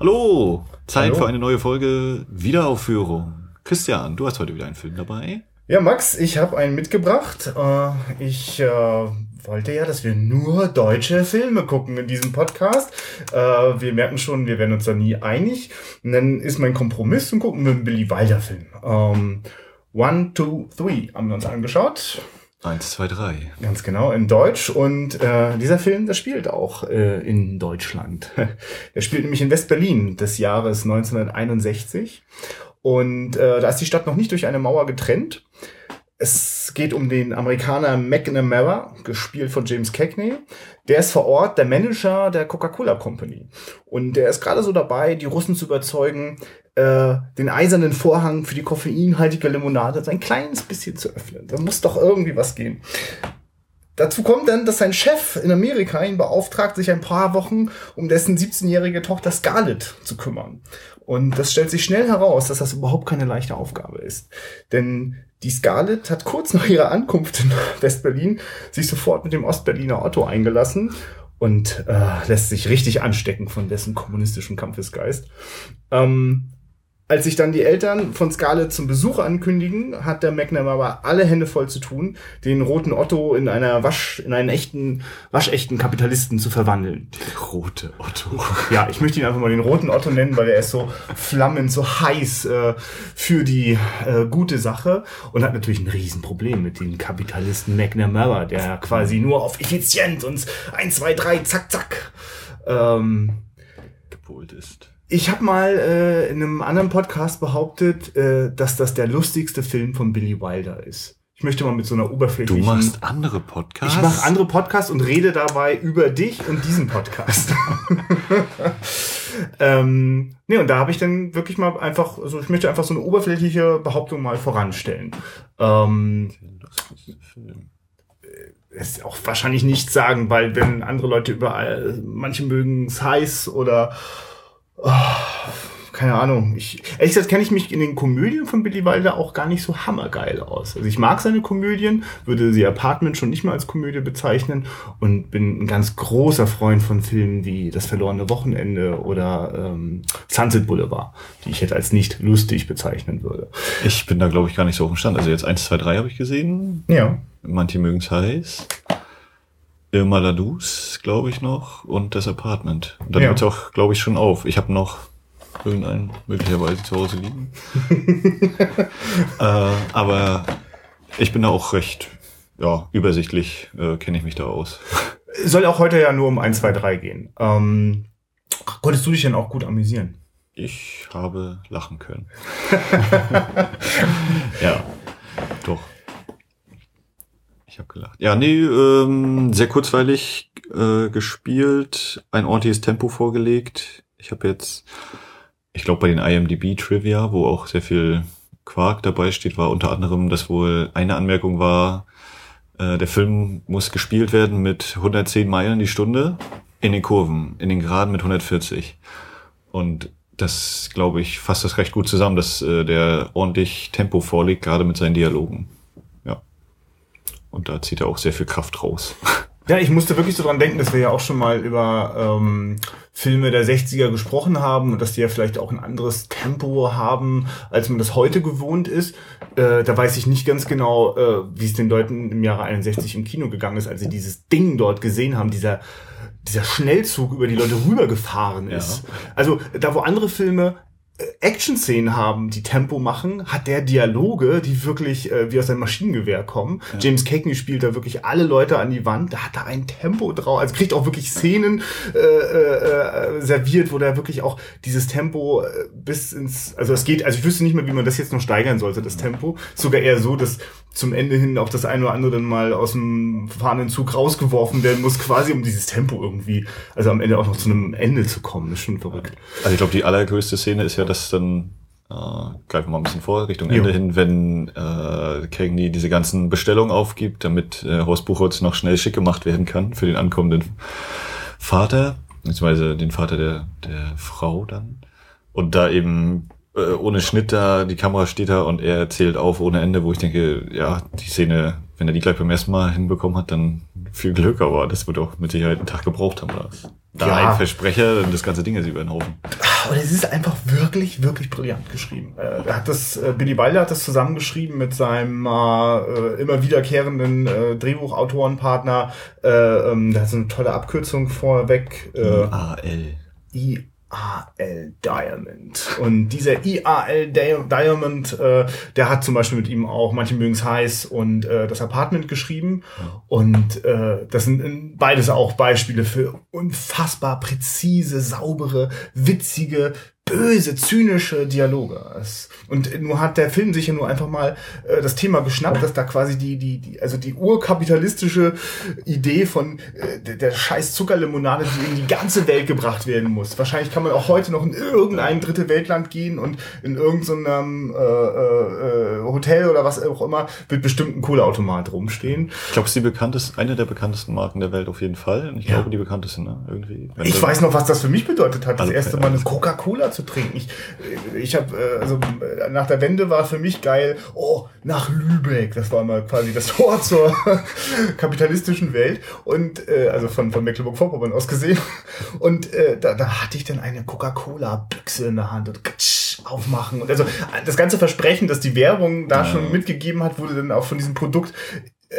Hallo, Zeit Hallo. für eine neue Folge Wiederaufführung. Christian, du hast heute wieder einen Film dabei. Ja, Max, ich habe einen mitgebracht. Äh, Ich äh, wollte ja, dass wir nur deutsche Filme gucken in diesem Podcast. Äh, Wir merken schon, wir werden uns da nie einig. Und dann ist mein Kompromiss und gucken wir einen Billy Wilder Film. Ähm, One, Two, Three haben wir uns angeschaut. Eins, zwei, drei. Ganz genau, in Deutsch. Und äh, dieser Film, der spielt auch äh, in Deutschland. Er spielt nämlich in West-Berlin des Jahres 1961. Und äh, da ist die Stadt noch nicht durch eine Mauer getrennt. Es geht um den Amerikaner McNamara, gespielt von James Cagney. Der ist vor Ort der Manager der Coca-Cola Company. Und der ist gerade so dabei, die Russen zu überzeugen, äh, den eisernen Vorhang für die koffeinhaltige Limonade ein kleines bisschen zu öffnen. Da muss doch irgendwie was gehen. Dazu kommt dann, dass sein Chef in Amerika ihn beauftragt, sich ein paar Wochen um dessen 17-jährige Tochter Scarlett zu kümmern. Und das stellt sich schnell heraus, dass das überhaupt keine leichte Aufgabe ist. Denn die Scarlett hat kurz nach ihrer Ankunft in West-Berlin sich sofort mit dem Ostberliner Otto eingelassen und äh, lässt sich richtig anstecken von dessen kommunistischem Kampfesgeist. Ähm, als sich dann die Eltern von Scarlett zum Besuch ankündigen, hat der McNamara alle Hände voll zu tun, den roten Otto in einer Wasch, in einen echten, waschechten Kapitalisten zu verwandeln. Rote Otto. Ja, ich möchte ihn einfach mal den roten Otto nennen, weil er ist so flammend, so heiß äh, für die äh, gute Sache und hat natürlich ein Riesenproblem mit dem Kapitalisten McNamara, der quasi nur auf effizient und eins, zwei, drei, zack, zack. Ähm, Gepolt ist. Ich habe mal äh, in einem anderen Podcast behauptet, äh, dass das der lustigste Film von Billy Wilder ist. Ich möchte mal mit so einer Du oberflächlichen... machst andere Podcasts? ich mache andere Podcasts und rede dabei über dich und diesen Podcast. ähm, nee, und da habe ich dann wirklich mal einfach, also ich möchte einfach so eine oberflächliche Behauptung mal voranstellen. Ähm, Film. ist auch wahrscheinlich nichts sagen, weil wenn andere Leute überall, manche mögen es heiß oder oh, keine Ahnung. Ich, ehrlich gesagt kenne ich mich in den Komödien von Billy Wilder auch gar nicht so hammergeil aus. Also ich mag seine Komödien, würde sie Apartment schon nicht mal als Komödie bezeichnen und bin ein ganz großer Freund von Filmen wie Das verlorene Wochenende oder ähm, Sunset Boulevard, die ich jetzt als nicht lustig bezeichnen würde. Ich bin da, glaube ich, gar nicht so auf dem Stand. Also jetzt eins, zwei, drei habe ich gesehen. Ja. Manche mögen es heiß. Irma Ladus, glaube ich noch. Und das Apartment. Und dann Ja. hört es auch, glaube ich, schon auf. Ich habe noch irgendeinen möglicherweise zu Hause liegen. äh, aber ich bin da auch recht ja, übersichtlich, äh, kenne ich mich da aus. Soll auch heute ja nur um 1, 2, 3 gehen. Ähm, konntest du dich denn auch gut amüsieren? Ich habe lachen können. ja, doch. Ich habe gelacht. Ja, nee, ähm, sehr kurzweilig äh, gespielt, ein ordentliches Tempo vorgelegt. Ich habe jetzt, ich glaube bei den IMDb Trivia, wo auch sehr viel Quark dabei steht, war unter anderem, dass wohl eine Anmerkung war, äh, der Film muss gespielt werden mit 110 Meilen die Stunde in den Kurven, in den Geraden mit 140. Und das, glaube ich, fasst das recht gut zusammen, dass äh, der ordentlich Tempo vorlegt, gerade mit seinen Dialogen. Ja. Und da zieht er auch sehr viel Kraft raus. Ja, ich musste wirklich so dran denken, dass wir ja auch schon mal über ähm, Filme der 60er gesprochen haben und dass die ja vielleicht auch ein anderes Tempo haben, als man das heute gewohnt ist. Äh, da weiß ich nicht ganz genau, äh, wie es den Leuten im Jahre 61 im Kino gegangen ist, als sie dieses Ding dort gesehen haben, dieser dieser Schnellzug über die Leute rübergefahren ist. Also da, wo andere Filme Action-Szenen haben, die Tempo machen, hat der Dialoge, die wirklich äh, wie aus einem Maschinengewehr kommen. James Cagney spielt da wirklich alle Leute an die Wand, da hat er ein Tempo drauf, also kriegt auch wirklich Szenen äh, äh, äh, serviert, wo der wirklich auch dieses Tempo äh, bis ins, also es geht, also ich wüsste nicht mehr, wie man das jetzt noch steigern sollte, das Tempo. Sogar eher so, dass zum Ende hin auch das eine oder andere dann mal aus dem fahrenden Zug rausgeworfen werden muss, quasi um dieses Tempo irgendwie, also am Ende auch noch zu einem Ende zu kommen, das ist schon verrückt. Also ich glaube, die allergrößte Szene ist ja, dass dann, äh, greifen wir mal ein bisschen vor, Richtung Jo. Ende hin, wenn äh, Cagney diese ganzen Bestellungen aufgibt, damit äh, Horst Buchholz noch schnell schick gemacht werden kann für den ankommenden Vater, beziehungsweise den Vater der, der Frau dann. Und da eben äh, ohne Schnitt da, die Kamera steht da und er zählt auf ohne Ende, wo ich denke, ja, die Szene wenn er die gleich beim ersten Mal hinbekommen hat, dann viel Glück, aber das wird auch mit Sicherheit einen Tag gebraucht haben. Das. Da Ja. ein Versprecher, dann das ganze Ding ist über den Haufen. Aber es ist einfach wirklich, wirklich brillant geschrieben. Äh, Er hat das, äh, Billy Wilder hat das zusammengeschrieben mit seinem äh, immer wiederkehrenden äh, Drehbuchautorenpartner. Äh, ähm, der hat so eine tolle Abkürzung vorweg. Äh, AL. IAL Diamond. Und dieser IAL Di- Diamond, äh, der hat zum Beispiel mit ihm auch Manche mögen's heiß und äh, das Apartment geschrieben. Und äh, das sind äh, beides auch Beispiele für unfassbar präzise, saubere, witzige, böse, zynische Dialoge. Und nur hat der Film sich ja nur einfach mal äh, das Thema geschnappt, dass da quasi die, die, die, also die urkapitalistische Idee von äh, der, der scheiß Zuckerlimonade, die in die ganze Welt gebracht werden muss. Wahrscheinlich kann man auch heute noch in irgendein dritte Weltland gehen und in irgendeinem äh, äh, äh, Hotel oder was auch immer wird bestimmt ein Kohleautomat rumstehen. Ich glaube, es ist die bekannteste, eine der bekanntesten Marken der Welt auf jeden Fall. Und ich Ja. glaube, die bekannteste, ne? Irgendwie. Ich weiß noch, was das für mich bedeutet hat, das Also, erste ja, Mal eine klar. Coca-Cola zu trinken. Ich, ich habe, äh, also nach der Wende war für mich geil, oh, nach Lübeck. Das war mal quasi das Tor zur kapitalistischen Welt. Und, äh, also von, von Mecklenburg-Vorpommern aus gesehen. Und äh, da, da hatte ich dann eine Coca-Cola-Büchse in der Hand und aufmachen. Und also das ganze Versprechen, das die Werbung da Ja. schon mitgegeben hat, wurde dann auch von diesem Produkt äh,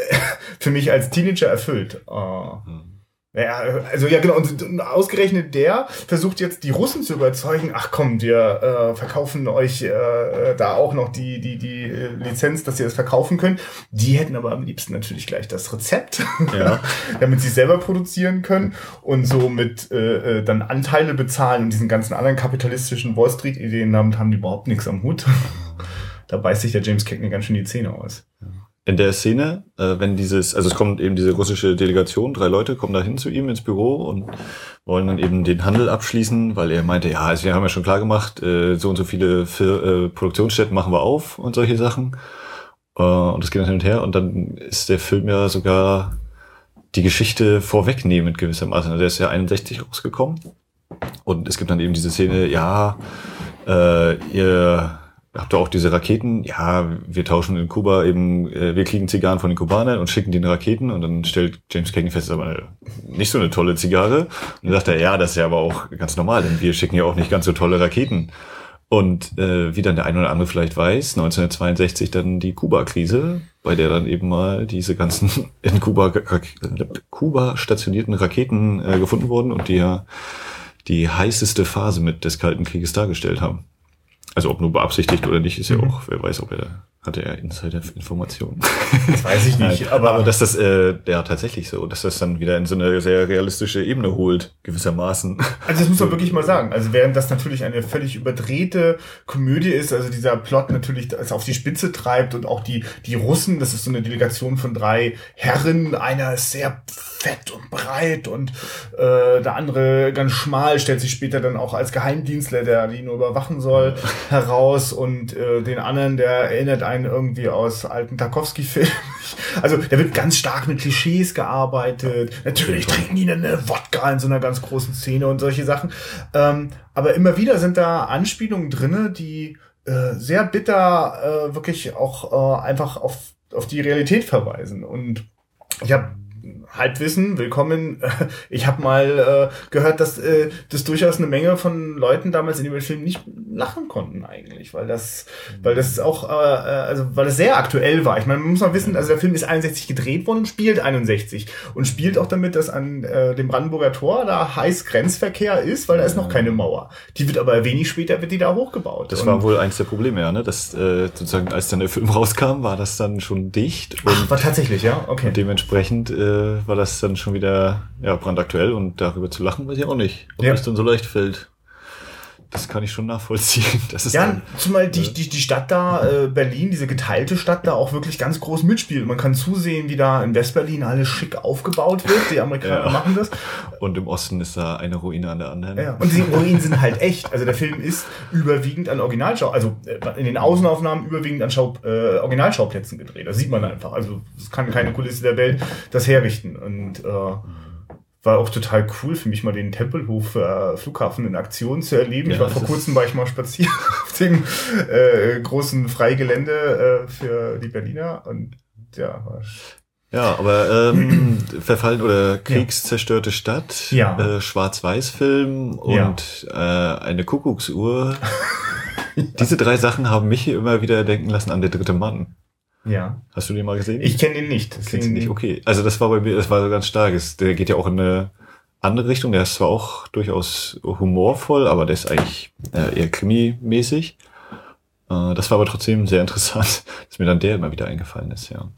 für mich als Teenager erfüllt. Oh. Hm. Ja, also ja genau, und, ausgerechnet der versucht jetzt die Russen zu überzeugen, ach komm, wir äh, verkaufen euch äh, da auch noch die, die, die äh, Lizenz, dass ihr das verkaufen könnt. Die hätten aber am liebsten natürlich gleich das Rezept, Ja. damit sie selber produzieren können und so mit äh, äh, dann Anteile bezahlen und diesen ganzen anderen kapitalistischen Wall Street-Ideen haben, haben die überhaupt nichts am Hut. Da beißt sich der James Cagney ganz schön die Zähne aus. In der Szene, äh, wenn dieses, also es kommt eben diese russische Delegation, drei Leute kommen da hin zu ihm ins Büro und wollen dann eben den Handel abschließen, weil er meinte, ja, also wir haben ja schon klar gemacht, äh, so und so viele Fir äh, Produktionsstätten machen wir auf und solche Sachen. Äh, und das geht dann hin und her und dann ist der Film ja sogar die Geschichte vorwegnehmend gewissermaßen. Also der ist ja 61 rausgekommen und es gibt dann eben diese Szene, ja, äh, ihr habt ihr auch diese Raketen? Ja, wir tauschen in Kuba eben, äh, wir kriegen Zigarren von den Kubanern und schicken den Raketen und dann stellt James Cagney fest, das ist aber nicht so eine tolle Zigarre. Und dann sagt er, ja, das ist ja aber auch ganz normal, denn wir schicken ja auch nicht ganz so tolle Raketen. Und äh, wie dann der eine oder andere vielleicht weiß, 1962 dann die Kuba-Krise, bei der dann eben mal diese ganzen in Kuba, Rak- Kuba stationierten Raketen äh, gefunden wurden und die ja die heißeste Phase mit des Kalten Krieges dargestellt haben. Also ob nur beabsichtigt oder nicht, ist ja auch, wer weiß, ob er hatte er Insider-Informationen. Das weiß ich nicht, aber, aber dass das äh, ja tatsächlich so, dass das dann wieder in so eine sehr realistische Ebene holt, gewissermaßen. Also das muss man wirklich mal sagen. Also während das natürlich eine völlig überdrehte Komödie ist, also dieser Plot natürlich das auf die Spitze treibt und auch die, die Russen, das ist so eine Delegation von drei Herren, einer ist sehr fett und breit und äh, der andere ganz schmal, stellt sich später dann auch als Geheimdienstler, der die nur überwachen soll, heraus und äh, den anderen, der erinnert einen irgendwie aus alten Tarkovsky-Filmen. Also da wird ganz stark mit Klischees gearbeitet. Natürlich trinken die dann eine Wodka in so einer ganz großen Szene und solche Sachen. Ähm, aber immer wieder sind da Anspielungen drinne, die äh, sehr bitter äh, wirklich auch äh, einfach auf, auf die Realität verweisen. Und ich habe Halbwissen, willkommen. Ich habe mal äh, gehört, dass äh, das durchaus eine Menge von Leuten damals in dem Film nicht lachen konnten eigentlich, weil das, weil das auch, äh, äh, also weil es sehr aktuell war. Ich meine, man muss mal wissen, also der Film ist 61 gedreht worden und spielt 61 und spielt auch damit, dass an äh, dem Brandenburger Tor da heiß Grenzverkehr ist, weil da ist noch keine Mauer. Die wird aber wenig später wird die da hochgebaut. Das Und- war wohl eins der Probleme, ja, ne? Dass äh, sozusagen, als dann der Film rauskam, war das dann schon dicht und Ach, war tatsächlich, ja, okay. dementsprechend äh, war das dann schon wieder ja, brandaktuell und darüber zu lachen, weiß ich auch nicht, ob Ja. das dann so leicht fällt. Das kann ich schon nachvollziehen. Das ist Ja, zumal die, die, die Stadt da, äh, Berlin, diese geteilte Stadt da auch wirklich ganz groß mitspielt. Man kann zusehen, wie da in Westberlin alles schick aufgebaut wird. Die Amerikaner Ja. machen das. und im Osten ist da eine Ruine an der anderen. Ja. Und die Ruinen sind halt echt. Also der Film ist überwiegend an Originalschau, also äh, in den Außenaufnahmen überwiegend an Schau, äh, Originalschauplätzen gedreht. Das sieht man einfach. Also es kann keine Kulisse der Welt das herrichten. Und äh, war auch total cool für mich mal den Tempelhof äh, Flughafen in Aktion zu erleben. ich Ja, war das vor kurzem war ich mal spazieren auf dem äh, großen Freigelände äh, für die Berliner und ja. Ja, aber ähm, verfallen oder kriegszerstörte Stadt, Ja. äh, Schwarz-Weiß-Film und äh, eine Kuckucksuhr. Diese drei Sachen haben mich immer wieder denken lassen an der dritte Mann. Ja. Hast du den mal gesehen? Ich kenne den nicht. Kennst du nicht? Okay. Also das war bei mir, das war so ganz stark. Es- Der geht ja auch in eine andere Richtung. Der ist zwar auch durchaus humorvoll, aber der ist eigentlich äh, eher krimi-mäßig. Äh, das war aber trotzdem sehr interessant, dass mir dann der immer wieder eingefallen ist, ja.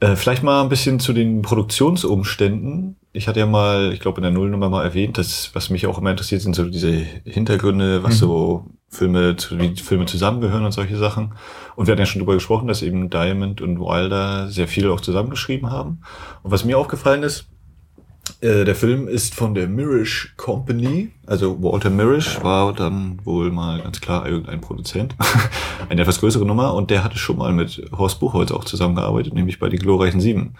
Äh, vielleicht mal ein bisschen zu den Produktionsumständen. Ich hatte ja mal, ich glaube in der Nullnummer mal erwähnt, dass was mich auch immer interessiert, sind so diese Hintergründe, was Mhm. so Filme, zu- wie Filme zusammengehören und solche Sachen. Und wir hatten ja schon drüber gesprochen, dass eben Diamond und Wilder sehr viel auch zusammengeschrieben haben. Und was mir aufgefallen ist, äh, der Film ist von der Mirish Company. Also Walter Mirish war dann wohl mal ganz klar irgendein Produzent. Eine etwas größere Nummer. Und der hatte schon mal mit Horst Buchholz auch zusammengearbeitet, nämlich bei Die glorreichen Sieben.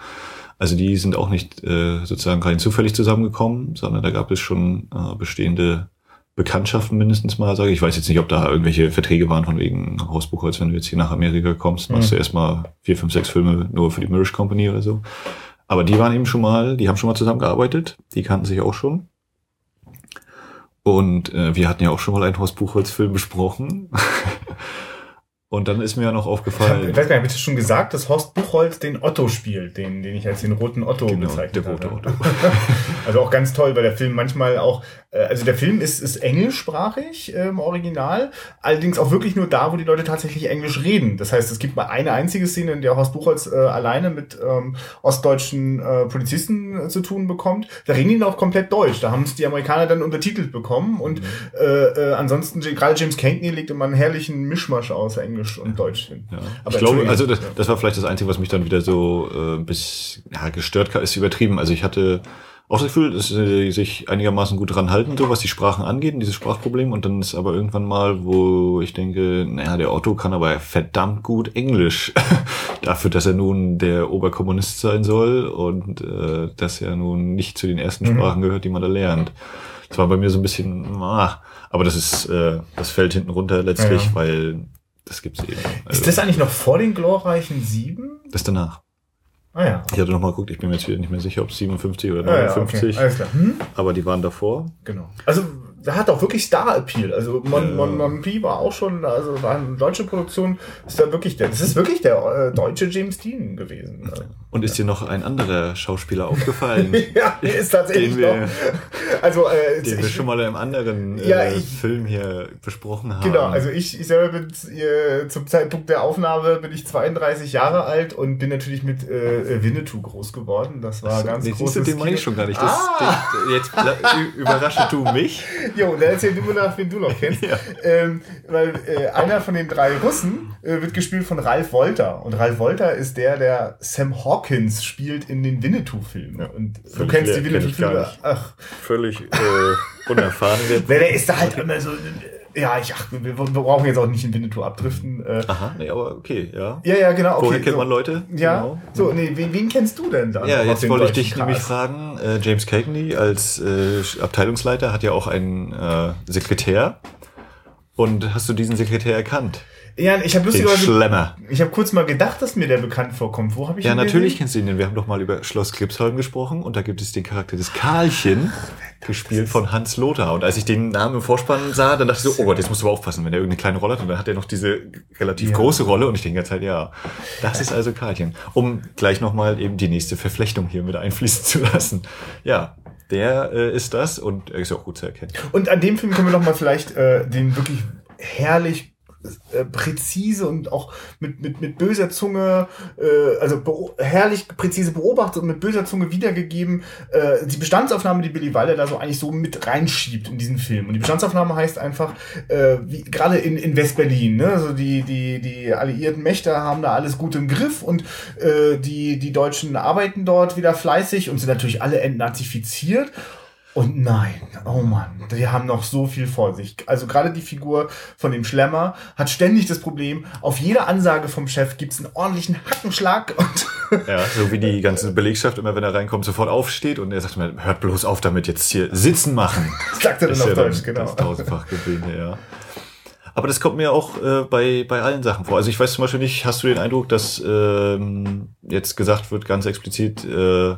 Also die sind auch nicht äh, sozusagen rein zufällig zusammengekommen, sondern da gab es schon äh, bestehende Bekanntschaften mindestens mal, sage ich. Ich weiß jetzt nicht, ob da irgendwelche Verträge waren von wegen Horst Buchholz, wenn du jetzt hier nach Amerika kommst, machst Mhm. du erstmal vier, fünf, sechs Filme nur für die Mirish Company oder so. Aber die waren eben schon mal, die haben schon mal zusammengearbeitet, die kannten sich auch schon. Und äh, wir hatten ja auch schon mal einen Horst Buchholz-Film besprochen. Und dann ist mir ja noch aufgefallen. ich weiß gar nicht, habe ich schon gesagt, dass Horst Buchholz den Otto spielt, den, den ich als den roten Otto Genau, bezeichnet der rote habe. Otto. Also auch ganz toll, weil der Film manchmal auch, äh, also der Film ist, ist englischsprachig äh, im Original, allerdings auch wirklich nur da, wo die Leute tatsächlich Englisch reden. Das heißt, es gibt mal eine einzige Szene, in der Horst Buchholz äh, alleine mit ähm, ostdeutschen äh, Polizisten äh, zu tun bekommt. Da reden die auch komplett Deutsch. Da haben es die Amerikaner dann untertitelt bekommen und äh, äh, ansonsten, gerade James Cagney legt immer einen herrlichen Mischmasch aus Englisch und Deutsch hin. Ja. Aber ich glaube, also das, das war vielleicht das Einzige, was mich dann wieder so äh, bis ja, gestört hat, ist übertrieben. Also ich hatte auch das Gefühl, dass sie sich einigermaßen gut dran halten, so was die Sprachen angeht, dieses Sprachproblem. Und dann ist aber irgendwann mal, wo ich denke, naja, der Otto kann aber verdammt gut Englisch. Dafür, dass er nun der Oberkommunist sein soll und äh, dass er nun nicht zu den ersten Mhm. Sprachen gehört, die man da lernt. Das war bei mir so ein bisschen, ah, aber das ist, äh, das fällt hinten runter letztlich, Ja. weil das gibt's eben. Also, Ist das eigentlich noch vor den glorreichen Sieben? das danach. Ah ja. Ich hatte noch mal geguckt, ich bin mir jetzt wieder nicht mehr sicher, ob 57 oder Ah, ja, 59, okay. Alles klar. Hm? aber die waren davor. Genau. Also, da hat auch wirklich Star-Appeal. Also, Mon, Ja. Mon, Mon P war auch schon, also war eine deutsche Produktion. Ist da wirklich der, das ist wirklich der äh, deutsche James Dean gewesen. Und ist dir noch ein anderer Schauspieler aufgefallen, ja, der ist tatsächlich den wir, noch. Also, äh, den wir ich- schon mal einem anderen Ja, äh, ich- Film hier besprochen haben? Genau, also ich, ich selber bin äh, zum Zeitpunkt der Aufnahme bin ich 32 Jahre alt und bin natürlich mit äh, Winnetou groß geworden. Das war ganz nee, großes siehst du, den meine ich schon gar nicht. Das, Ah! den, jetzt überrasche du mich. Jo, dann erzähl du mir nach, wen du noch kennst. Ja. Ähm, weil äh, einer von den drei Russen äh, wird gespielt von Ralph Wolter. Und Ralph Wolter ist der, der Sam Hawkins spielt in den Winnetou-Filmen. Und du kennst leer, die Winnetou-Filme. Ach, Völlig äh, unerfahren. Der, der ist da halt immer so. Ja, ich, ach, wir, wir brauchen jetzt auch nicht in Winnetou abdriften. Äh, Aha, nee, aber okay, ja. ja, ja, genau. Okay, Woher kennt so. man Leute? Ja, Genau. so, nee, wen, wen kennst du denn da? Ja, jetzt wollte ich dich nämlich Cast? fragen. Äh, James Cagney als äh, Abteilungsleiter hat ja auch einen äh, Sekretär. Und hast du diesen Sekretär erkannt? Ja, ich habe lustigerweise, Schlemmer. ich habe kurz mal gedacht, dass mir der bekannt vorkommt. Wo habe ich Ja, ihn natürlich gesehen? kennst du ihn, denn wir haben doch mal über Schloss Klipsholm gesprochen und da gibt es den Charakter des Karlchen, gespielt von Hans Lothar. Und als ich den Namen im Vorspann sah, dann dachte ich so, oh Gott, jetzt musst du aber aufpassen, wenn er irgendeine kleine Rolle hat. Und dann hat er noch diese relativ Ja. große Rolle und ich denke jetzt halt, ja, das ist also Karlchen. Um gleich nochmal eben die nächste Verflechtung hier mit einfließen zu lassen. Ja, der äh, ist das und er ist ja auch gut zu erkennen. Und an dem Film können wir doch mal vielleicht äh, den wirklich herrlich äh, präzise und auch mit, mit, mit böser Zunge, äh, also herrlich präzise beobachtet und mit böser Zunge wiedergegeben, äh, die Bestandsaufnahme, die Billy Wilder da so eigentlich so mit reinschiebt in diesen Film. Und die Bestandsaufnahme heißt einfach, äh, wie gerade in, in West-Berlin, ne? also die, die, die alliierten Mächte haben da alles gut im Griff und äh, die, die Deutschen arbeiten dort wieder fleißig und sind natürlich alle entnazifiziert. Und nein, oh Mann, die haben noch so viel vor sich. Also gerade die Figur von dem Schlemmer hat ständig das Problem, auf jede Ansage vom Chef gibt's einen ordentlichen Hackenschlag und Ja, so wie die ganze Belegschaft immer, wenn er reinkommt, sofort aufsteht und er sagt mir, hört bloß auf damit, jetzt hier sitzen machen. sagt er dann auf ja Deutsch, dann genau. Das tausendfach gewählte, ja. Aber das kommt mir auch äh, bei, bei allen Sachen vor. Also ich weiß zum Beispiel nicht, hast du den Eindruck, dass ähm, jetzt gesagt wird, ganz explizit, äh,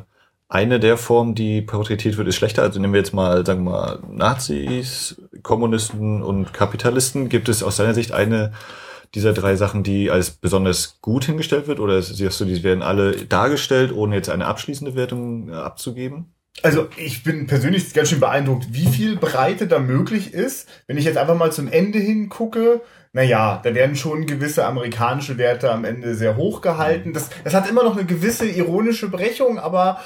eine der Formen, die porträtiert wird, ist schlechter. Also nehmen wir jetzt mal, sagen wir mal, Nazis, Kommunisten und Kapitalisten. Gibt es aus deiner Sicht eine dieser drei Sachen, die als besonders gut hingestellt wird? Oder siehst du, die werden alle dargestellt, ohne jetzt eine abschließende Wertung äh, abzugeben? Also ich bin persönlich ganz schön beeindruckt, wie viel Breite da möglich ist. Wenn ich jetzt einfach mal zum Ende hingucke, naja, da werden schon gewisse amerikanische Werte am Ende sehr hoch gehalten. Das, das hat immer noch eine gewisse ironische Brechung, aber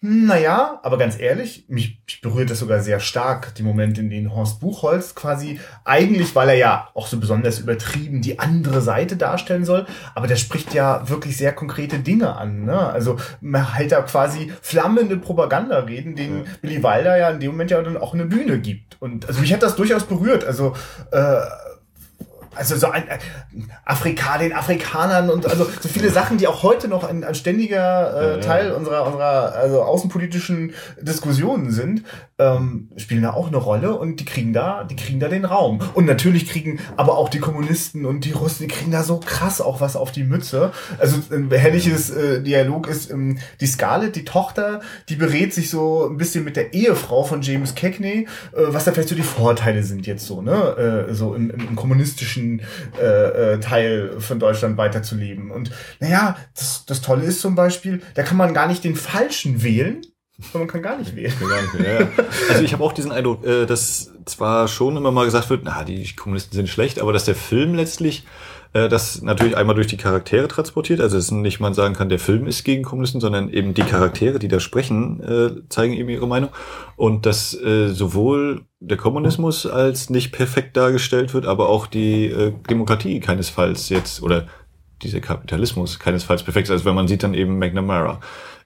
naja, aber ganz ehrlich, mich, mich berührt das sogar sehr stark, die Momente, in denen Horst Buchholz quasi eigentlich, weil er ja auch so besonders übertrieben die andere Seite darstellen soll, aber der spricht ja wirklich sehr konkrete Dinge an. Ne? Also man hält da quasi flammende Propagandareden, denen ja. Billy Wilder ja in dem Moment ja dann auch eine Bühne gibt. Und also mich hat das durchaus berührt. Also äh, also so ein äh, Afrika, den Afrikanern und also so viele Sachen, die auch heute noch ein, ein ständiger äh, Teil unserer unserer also außenpolitischen Diskussionen sind, ähm, spielen da auch eine Rolle und die kriegen da, die kriegen da den Raum. Und natürlich kriegen aber auch die Kommunisten und die Russen, die kriegen da so krass auch was auf die Mütze. Also ein herrliches äh, Dialog ist ähm, die Scarlett, die Tochter, die berät sich so ein bisschen mit der Ehefrau von James Cagney, äh, was da vielleicht so die Vorteile sind jetzt so, ne, äh, so im, im kommunistischen äh, äh, Teil von Deutschland weiterzuleben. Und naja, das, das Tolle ist zum Beispiel, da kann man gar nicht den Falschen wählen, man kann gar nicht wählen. Gar nicht wählen ja. Also ich habe auch diesen Eindruck, äh, dass zwar schon immer mal gesagt wird, na, die Kommunisten sind schlecht, aber dass der Film letztlich äh, das natürlich einmal durch die Charaktere transportiert. Also es ist nicht man sagen kann, der Film ist gegen Kommunisten, sondern eben die Charaktere, die da sprechen, äh, zeigen eben ihre Meinung. Und dass äh, sowohl der Kommunismus als nicht perfekt dargestellt wird, aber auch die äh, Demokratie keinesfalls jetzt oder dieser Kapitalismus keinesfalls perfekt ist. Also wenn man sieht dann eben McNamara.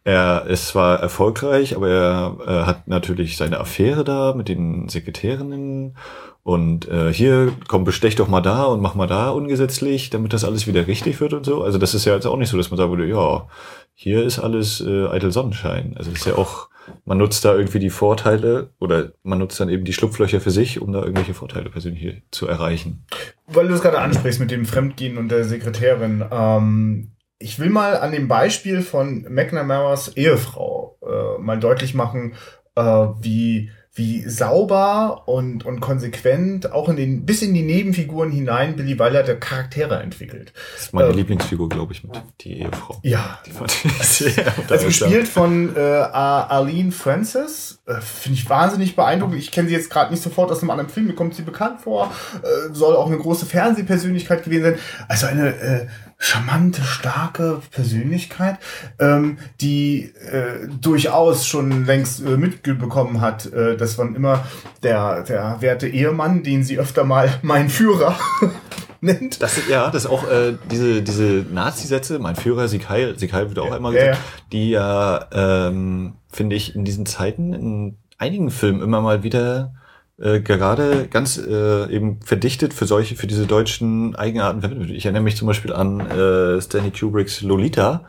Er ist zwar erfolgreich, aber er äh, hat natürlich seine Affäre da mit den Sekretärinnen und äh, hier, komm, bestech doch mal da und mach mal da ungesetzlich, damit das alles wieder richtig wird und so. Also das ist ja jetzt auch nicht so, dass man sagen würde, ja, hier ist alles äh, eitel Sonnenschein. Also das ist ja auch, man nutzt da irgendwie die Vorteile oder man nutzt dann eben die Schlupflöcher für sich, um da irgendwelche Vorteile persönlich zu erreichen. Weil du es gerade ansprichst mit dem Fremdgehen und der Sekretärin. Ähm, ich will mal an dem Beispiel von McNamaras Ehefrau äh, mal deutlich machen, äh, wie wie sauber und, und konsequent auch in den, bis in die Nebenfiguren hinein Billy Wilder der Charaktere entwickelt. Das ist meine ähm, Lieblingsfigur, glaube ich, mit die Ehefrau. Ja. Die fand ich sehr Also gespielt von äh, Arlene Francis. Äh, Finde ich wahnsinnig beeindruckend. Ich kenne sie jetzt gerade nicht sofort aus einem anderen Film, mir kommt sie bekannt vor. Äh, soll auch eine große Fernsehpersönlichkeit gewesen sein. Also eine äh, charmante, starke Persönlichkeit, ähm, die äh, durchaus schon längst äh, mitbekommen hat, äh, dass man immer der, der werte Ehemann, den sie öfter mal mein Führer nennt. Das, ja, das ist auch äh, diese, diese Nazi-Sätze, mein Führer, Sieg Heil, Sieg Heil wird auch ja, einmal gesagt, ja, ja. die ja, ähm, finde ich, in diesen Zeiten in einigen Filmen immer mal wieder äh, gerade ganz äh, eben verdichtet für solche, für diese deutschen Eigenarten verwendet wird. Ich erinnere mich zum Beispiel an äh, Stanley Kubricks Lolita,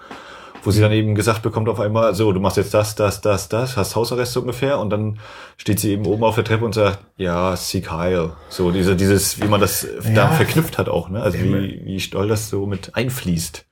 wo sie dann eben gesagt bekommt auf einmal, so, du machst jetzt das, das, das, das, hast Hausarrest ungefähr und dann steht sie eben oben auf der Treppe und sagt, ja, Seek Heil. So, diese, dieses, wie man das ja. da verknüpft hat auch, ne? Also wie, wie Stoll das so mit einfließt.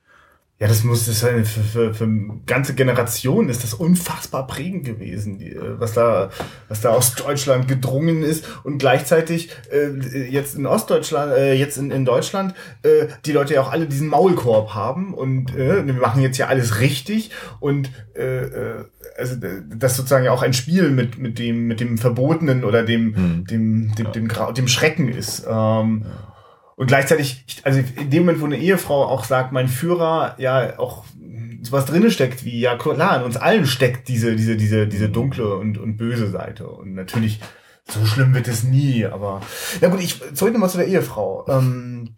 Ja, das muss das für, für, für ganze Generationen ist das unfassbar prägend gewesen, die, äh, was da was da aus Deutschland gedrungen ist und gleichzeitig äh, jetzt in Ostdeutschland, äh, jetzt in, in Deutschland äh, die Leute ja auch alle diesen Maulkorb haben und äh, wir machen jetzt ja alles richtig und äh, äh also das sozusagen ja auch ein Spiel mit mit dem mit dem Verbotenen oder dem hm. dem, dem, dem, dem, dem Schrecken ist. Ähm, ja. Und gleichzeitig, also in dem Moment, wo eine Ehefrau auch sagt, mein Führer ja auch sowas drinne steckt, wie ja klar, in uns allen steckt diese, diese, diese, diese dunkle und, und böse Seite. Und natürlich, so schlimm wird es nie, aber. Na gut, ich zurück nochmal zu der Ehefrau. Ähm,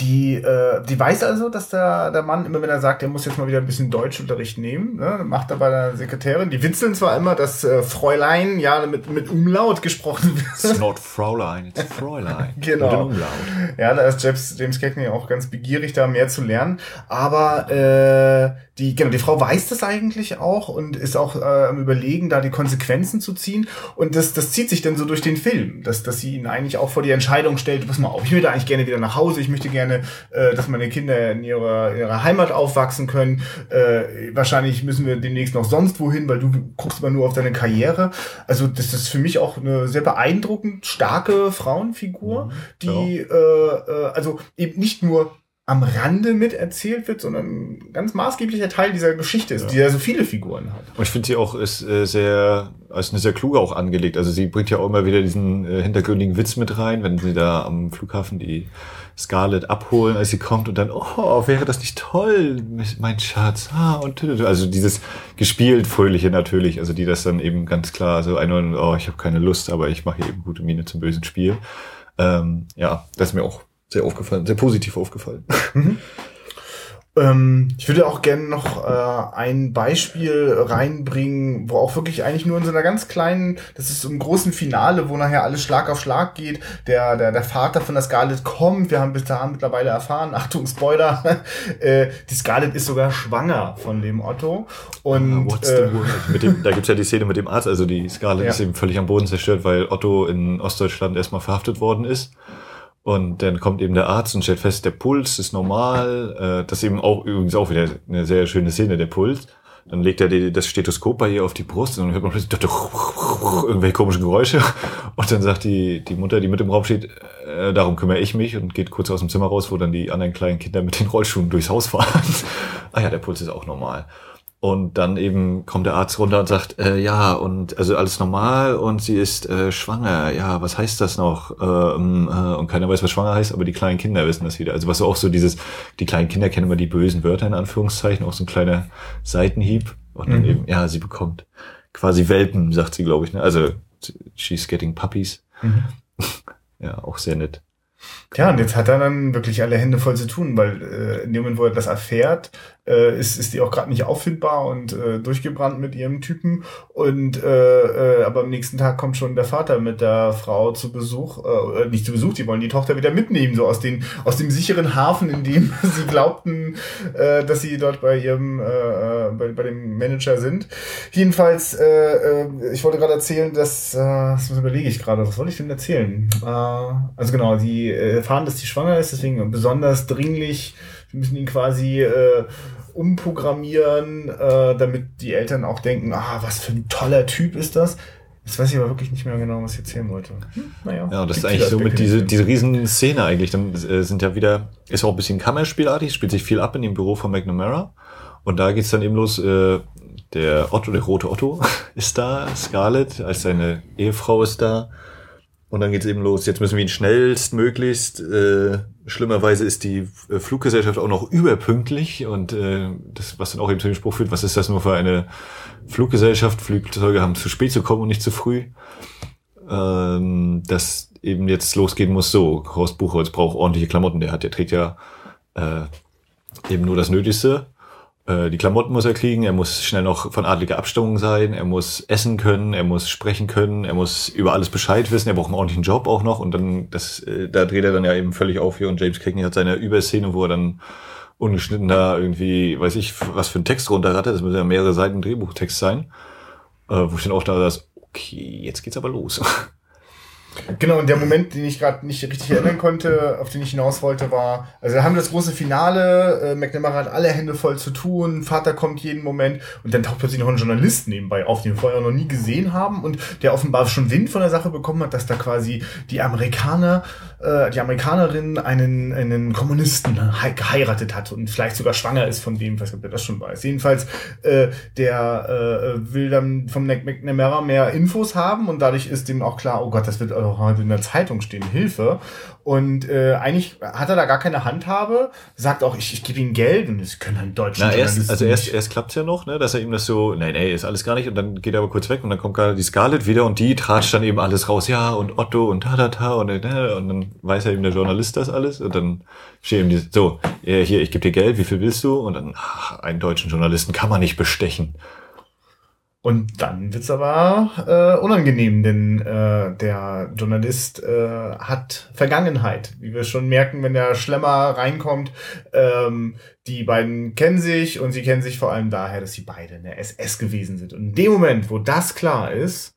die, äh, die weiß also, dass der, der Mann, immer wenn er sagt, er muss jetzt mal wieder ein bisschen Deutschunterricht nehmen, ne, macht er bei der Sekretärin. Die witzeln zwar immer, dass äh, Fräulein ja mit, mit Umlaut gesprochen wird. It's not Fräulein, it's Fräulein. Genau. Mit Umlaut. Ja, da ist James, James Cagney auch ganz begierig, da mehr zu lernen. Aber äh, die, genau, die Frau weiß das eigentlich auch und ist auch äh, am überlegen, da die Konsequenzen zu ziehen. Und das, das zieht sich dann so durch den Film, dass, dass sie ihn eigentlich auch vor die Entscheidung stellt, pass mal auf, ich möchte eigentlich gerne wieder nach Hause, ich möchte gerne, äh, dass meine Kinder in ihrer, in ihrer Heimat aufwachsen können. Äh, wahrscheinlich müssen wir demnächst noch sonst wohin, weil du guckst immer nur auf deine Karriere. Also das ist für mich auch eine sehr beeindruckend starke Frauenfigur, die äh, äh, also eben nicht nur am Rande mit erzählt wird, sondern ein ganz maßgeblicher Teil dieser Geschichte ist, Ja. die ja so viele Figuren hat. Und ich finde sie auch ist äh, sehr, als eine sehr kluge auch angelegt. Also sie bringt ja auch immer wieder diesen äh, hintergründigen Witz mit rein, wenn sie da am Flughafen die Scarlett abholen, als sie kommt und dann, oh, wäre das nicht toll, mein Schatz. Ah, und also dieses gespielt fröhliche natürlich, also die das dann eben ganz klar so ein, oh, ich habe keine Lust, aber ich mache hier eben gute Miene zum bösen Spiel. Ähm, ja, das ist mir auch sehr aufgefallen, sehr positiv aufgefallen. Ähm, ich würde auch gerne noch äh, ein Beispiel reinbringen, wo auch wirklich eigentlich nur in so einer ganz kleinen, das ist im großen Finale, wo nachher alles Schlag auf Schlag geht. Der, der, der Vater von der Scarlett kommt. Wir haben bis dahin mittlerweile erfahren, Achtung, Spoiler, äh, die Scarlett ist sogar schwanger von dem Otto. Und What's äh? Mit dem, da gibt's ja die Szene mit dem Arzt, also die Scarlett Ja. ist eben völlig am Boden zerstört, weil Otto in Ostdeutschland erstmal verhaftet worden ist. Und dann kommt eben der Arzt und stellt fest, der Puls ist normal. Äh, das ist eben auch übrigens auch wieder eine sehr schöne Szene, der Puls. Dann legt er die, das Stethoskop bei ihr auf die Brust und dann hört man plötzlich irgendwelche komischen Geräusche. Und dann sagt die, die Mutter, die mit im Raum steht, äh, darum kümmere ich mich und geht kurz aus dem Zimmer raus, wo dann die anderen kleinen Kinder mit den Rollschuhen durchs Haus fahren. ah ja, der Puls ist auch normal. Und dann eben kommt der Arzt runter und sagt, äh, ja, und also alles normal und sie ist äh, schwanger. Ja, was heißt das noch? Ähm, äh, und keiner weiß, was schwanger heißt, aber die kleinen Kinder wissen das wieder. Also was auch so dieses, die kleinen Kinder kennen immer die bösen Wörter in Anführungszeichen, auch so ein kleiner Seitenhieb. Und dann Mhm. eben, ja, sie bekommt quasi Welpen, sagt sie, glaube ich. Ne? Also she's getting puppies. Mhm. Ja, auch sehr nett. Ja, und jetzt hat er dann wirklich alle Hände voll zu tun, weil äh, in dem Moment, wo er das erfährt, äh, ist, ist die auch gerade nicht auffindbar und äh, durchgebrannt mit ihrem Typen. Und äh, äh, aber am nächsten Tag kommt schon der Vater mit der Frau zu Besuch, äh, nicht zu Besuch, die wollen die Tochter wieder mitnehmen, so aus den aus dem sicheren Hafen, in dem sie glaubten, äh, dass sie dort bei ihrem äh, äh, bei, bei dem Manager sind. Jedenfalls, äh, äh, ich wollte gerade erzählen, dass, äh, das überlege ich gerade, was wollte ich denn erzählen? Äh, also genau, die äh, erfahren, dass die schwanger ist, deswegen besonders dringlich, wir müssen ihn quasi äh, umprogrammieren, äh, damit die Eltern auch denken, ah, was für ein toller Typ ist das. Jetzt weiß ich aber wirklich nicht mehr genau, was ich erzählen wollte. Hm, naja, Ja, das ist eigentlich so mit diese, die- diese riesen Szene eigentlich. Dann äh, sind ja wieder, ist auch ein bisschen Kammerspielartig, spielt sich viel ab in dem Büro von McNamara. Und da geht's dann eben los, äh, der Otto, der rote Otto ist da, Scarlett als seine Ehefrau ist da. Und dann geht's eben los. Jetzt müssen wir ihn schnellstmöglichst. Äh, schlimmerweise ist die äh, Fluggesellschaft auch noch überpünktlich und äh, das, was dann auch eben zu dem Spruch führt, was ist das nur für eine Fluggesellschaft? Flugzeuge haben zu spät zu kommen und nicht zu früh. Ähm, dass eben jetzt losgehen muss. So, Horst Buchholz braucht ordentliche Klamotten. Der hat, der trägt ja äh, eben nur das Nötigste. Äh, die Klamotten muss er kriegen, er muss schnell noch von adliger Abstammung sein, er muss essen können, er muss sprechen können, er muss über alles Bescheid wissen, er braucht einen ordentlichen Job auch noch und dann, das, äh, da dreht er dann ja eben völlig auf hier und James Cagney hat seine Überszene, wo er dann ungeschnitten da irgendwie, weiß ich, was für einen Text runterrattert, das müssen ja mehrere Seiten Drehbuchtext sein, äh, wo ich dann auch da das, okay, jetzt geht's aber los. Genau, und der Moment, den ich gerade nicht richtig erinnern konnte, auf den ich hinaus wollte, war, also da haben wir das große Finale, äh, McNamara hat alle Hände voll zu tun, Vater kommt jeden Moment und dann taucht plötzlich noch ein Journalist nebenbei auf, den wir vorher noch nie gesehen haben und der offenbar schon Wind von der Sache bekommen hat, dass da quasi die Amerikaner, äh, die Amerikanerin einen, einen Kommunisten he- geheiratet hat und vielleicht sogar schwanger ist von dem, ich ob der das schon weiß. Jedenfalls, äh, der äh, will dann vom McNamara mehr Infos haben und dadurch ist ihm auch klar, oh Gott, das wird auch heute in der Zeitung stehen, Hilfe. Und äh, eigentlich hat er da gar keine Handhabe, sagt auch, ich, ich gebe ihm Geld und es können halt deutschen Na, erst, also erst, erst klappt's ja noch, ne, dass er ihm das so, nee, nee, ist alles gar nicht, und dann geht er aber kurz weg und dann kommt gerade die Scarlett wieder und die tratscht dann eben alles raus, ja, und Otto und da, da, da, und, äh, und dann dann weiß ja eben der Journalist das alles und dann steht ihm die, so, ja, hier, ich gebe dir Geld, wie viel willst du? Und dann, ach, einen deutschen Journalisten kann man nicht bestechen. Und dann wird's aber äh, unangenehm, denn äh, der Journalist äh, hat Vergangenheit. Wie wir schon merken, wenn der Schlemmer reinkommt, ähm, die beiden kennen sich und sie kennen sich vor allem daher, dass sie beide in der SS gewesen sind. Und in dem Moment, wo das klar ist,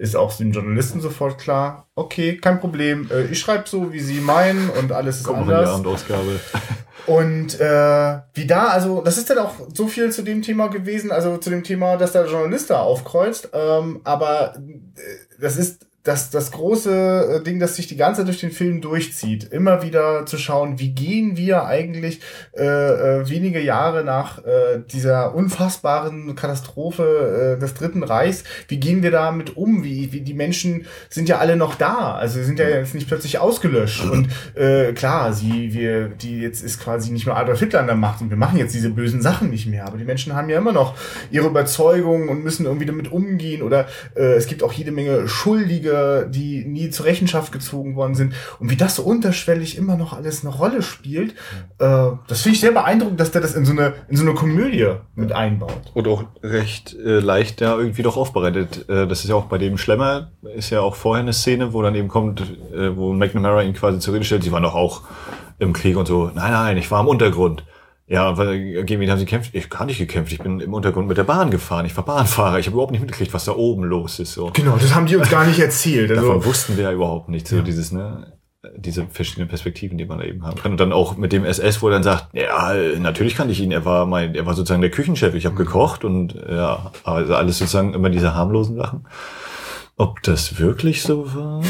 ist auch dem Journalisten sofort klar, okay, kein Problem, äh, ich schreibe so, wie sie meinen und alles ist Kommt in anders. der Abendausgabe. Und äh, wie da, also das ist dann auch so viel zu dem Thema gewesen, also zu dem Thema, dass der Journalist da aufkreuzt. Ähm, aber äh, das ist das, das große äh, Ding, das sich die ganze Zeit durch den Film durchzieht. Immer wieder zu schauen, wie gehen wir eigentlich äh, äh, wenige Jahre nach äh, dieser unfassbaren Katastrophe äh, des Dritten Reichs, wie gehen wir damit um? Wie, wie die Menschen sind ja alle noch da, also sie sind ja jetzt nicht plötzlich ausgelöscht. Und äh, klar, sie, wir, die jetzt ist quasi nicht mehr Adolf Hitler an der Macht und wir machen jetzt diese bösen Sachen nicht mehr. Aber die Menschen haben ja immer noch ihre Überzeugungen und müssen irgendwie damit umgehen. Oder äh, es gibt auch jede Menge Schuldige, die nie zur Rechenschaft gezogen worden sind. Und wie das so unterschwellig immer noch alles eine Rolle spielt, äh, das finde ich sehr beeindruckend, dass der das in so eine, in so eine Komödie mit einbaut. Und auch recht äh, leicht ja irgendwie doch aufbereitet. Äh, das ist ja auch bei dem Schlemmer, ist ja auch vorher eine Szene, wo dann eben kommt, äh, wo McNamara ihn quasi zur Rede stellt, sie waren doch auch im Krieg und so. Nein, nein, ich war im Untergrund. Ja, weil, gegen wen haben sie gekämpft? Ich gar nicht gekämpft. Ich bin im Untergrund mit der Bahn gefahren. Ich war Bahnfahrer. Ich habe überhaupt nicht mitgekriegt, was da oben los ist. So. Genau, das haben die uns gar nicht erzählt. Also, Davon wussten wir ja überhaupt nicht. So dieses, ne, diese verschiedenen Perspektiven, die man da eben haben kann. Und dann auch mit dem SS, wo er dann sagt, ja, natürlich kannte ich ihn. Er war mein, er war sozusagen der Küchenchef. Ich habe gekocht und ja, also alles sozusagen immer diese harmlosen Sachen. Ob das wirklich so war?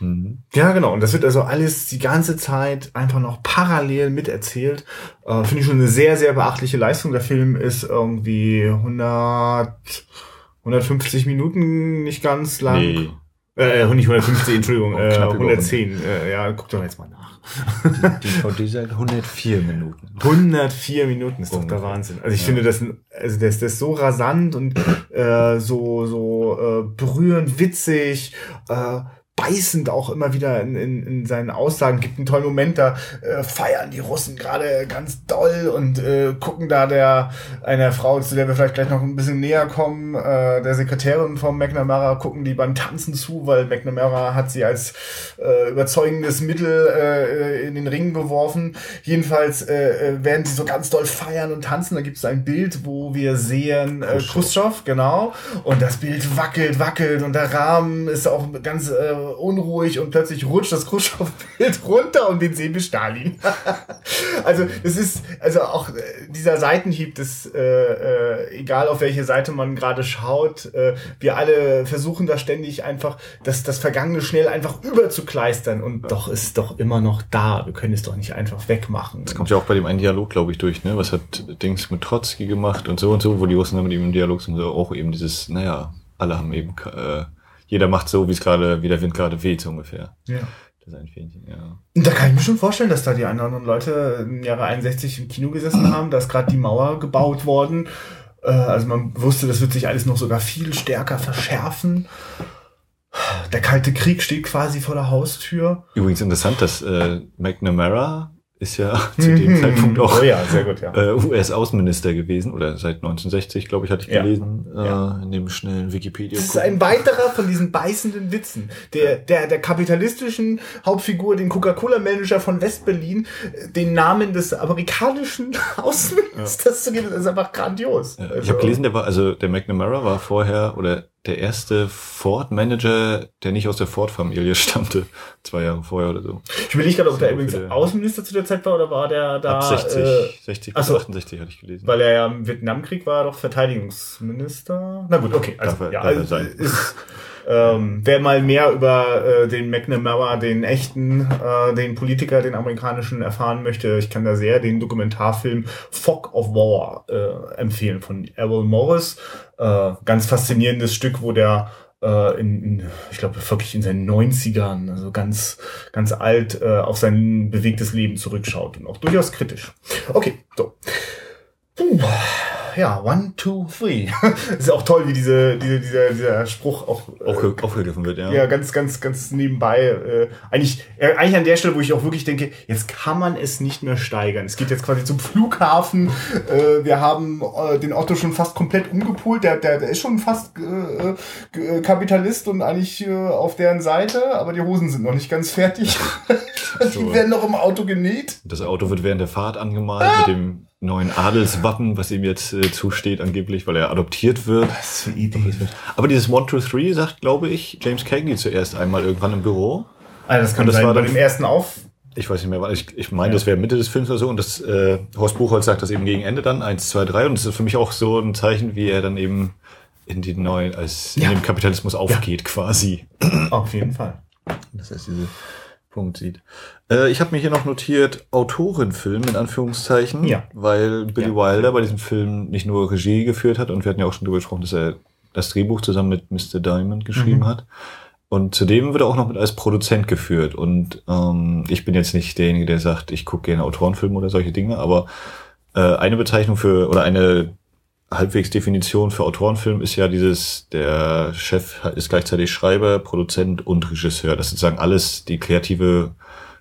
Mhm. Ja, genau. Und das wird also alles die ganze Zeit einfach noch parallel miterzählt. Äh, Finde ich schon eine sehr, sehr beachtliche Leistung. Der Film ist irgendwie 100, 150 Minuten nicht ganz lang. Nee. Äh, nicht 150, Entschuldigung, Oh, äh, knapp über 110. Äh, ja, guck doch jetzt mal nach. Die DVD sagt 104 Minuten. 104 Minuten ist doch der. Wahnsinn. Also ich Ja. finde das, also das, das ist so rasant und äh, so so äh, berührend, witzig, äh, beißend auch immer wieder in, in, in seinen Aussagen. Gibt einen tollen Moment, da äh, feiern die Russen gerade ganz doll und äh, gucken da der einer Frau, zu der wir vielleicht gleich noch ein bisschen näher kommen, äh, der Sekretärin von McNamara, gucken die beim Tanzen zu, weil McNamara hat sie als äh, überzeugendes Mittel äh, in den Ring geworfen. Jedenfalls äh, äh, werden sie so ganz doll feiern und tanzen. Da gibt es ein Bild, wo wir sehen äh, Khrushchev, genau. Und das Bild wackelt, wackelt und der Rahmen ist auch ganz äh, unruhig und plötzlich rutscht das Khrushchev-Bild runter und den sehen wir Stalin. also es ist also auch äh, dieser Seitenhieb, das äh, äh, egal auf welche Seite man gerade schaut, äh, wir alle versuchen da ständig einfach das, das Vergangene schnell einfach überzukleistern und doch ist doch immer noch da. Wir können es doch nicht einfach wegmachen. Das kommt ja auch bei dem einen Dialog, glaube ich, durch, ne? Was hat Dings mit Trotzki gemacht und so und so, wo die Russen dann mit ihm im Dialog sind, so auch eben dieses, naja, alle haben eben, äh, jeder macht so, wie es gerade, wie der Wind gerade weht, so ungefähr. Ja. Das ist ein Fähnchen, ja. Da kann ich mir schon vorstellen, dass da die anderen Leute im Jahre 61 im Kino gesessen haben. Da ist gerade die Mauer gebaut worden. Äh, Also man wusste, das wird sich alles noch sogar viel stärker verschärfen. Der Kalte Krieg steht quasi vor der Haustür. Übrigens interessant, dass äh, McNamara ist ja zu dem Zeitpunkt auch Oh ja, gut, ja. äh, US-Außenminister gewesen oder seit 1960, glaube ich, hatte ich Ja. gelesen äh, Ja. in dem schnellen Wikipedia. Das ist ein weiterer von diesen beißenden Witzen. Der, der, der kapitalistischen Hauptfigur, den Coca-Cola-Manager von West-Berlin, äh, den Namen des amerikanischen Außenministers zu geben, das ist einfach grandios. Ich Also- habe gelesen, der war, also der McNamara war vorher oder der erste Ford-Manager, der nicht aus der Ford-Familie stammte, zwei Jahre vorher oder so. Ich überlege gerade, ob der übrigens Außenminister zu der Zeit war oder war der da, Ab 60, äh, 60 ach bis so. 68 hatte ich gelesen. weil er ja im Vietnamkrieg war, doch Verteidigungsminister. Na gut, okay. Also, Darf er- ja, darf er also, sein. ist, ähm, wer mal mehr über äh, den McNamara, den echten, äh, den Politiker, den amerikanischen erfahren möchte, ich kann da sehr den Dokumentarfilm Fog of War äh, empfehlen von Errol Morris. Äh, ganz faszinierendes Stück, wo der äh, in, in, ich glaube, wirklich in seinen 90ern, also ganz, ganz alt, äh, auf sein bewegtes Leben zurückschaut und auch durchaus kritisch. Okay, so. Puh. Ja, one, two, three. ist auch toll, wie diese, diese, dieser, dieser Spruch auch, äh, aufgegriffen wird, ja. Ja, ganz, ganz, ganz nebenbei. Äh, eigentlich, äh, eigentlich an der Stelle, wo ich auch wirklich denke, jetzt kann man es nicht mehr steigern. Es geht jetzt quasi zum Flughafen. Äh, wir haben äh, den Otto schon fast komplett umgepult. Der, der, der ist schon fast äh, äh, Kapitalist und eigentlich äh, auf deren Seite, aber die Hosen sind noch nicht ganz fertig. die werden noch im Auto genäht. Das Auto wird während der Fahrt angemalt ah. mit dem neuen Adelswappen, was ihm jetzt äh, zusteht angeblich, weil er adoptiert wird. Was für Idee. Aber dieses 1, 2, 3 sagt, glaube ich, James Cagney zuerst einmal irgendwann im Büro. Also das kann und das sein, war bei dem ersten Auf... Ich weiß nicht mehr, ich, ich meine, ja. das wäre Mitte des Films oder so. Und das äh, Horst Buchholz sagt das eben gegen Ende dann, 1, 2, 3. Und das ist für mich auch so ein Zeichen, wie er dann eben in die neuen, als ja. in dem Kapitalismus aufgeht, ja. quasi. Auf jeden Fall. Das heißt, diese Punkt sieht. Äh, ich habe mir hier noch notiert, Autorenfilm in Anführungszeichen, ja. weil Billy ja. Wilder bei diesem Film nicht nur Regie geführt hat und wir hatten ja auch schon darüber gesprochen, dass er das Drehbuch zusammen mit Mr. Diamond geschrieben mhm. hat. Und zudem wird er auch noch mit als Produzent geführt. Und ähm, ich bin jetzt nicht derjenige, der sagt, ich gucke gerne Autorenfilme oder solche Dinge, aber äh, eine Bezeichnung für oder eine halbwegs Definition für Autorenfilm ist ja dieses, der Chef ist gleichzeitig Schreiber, Produzent und Regisseur. Das sozusagen alles, die kreative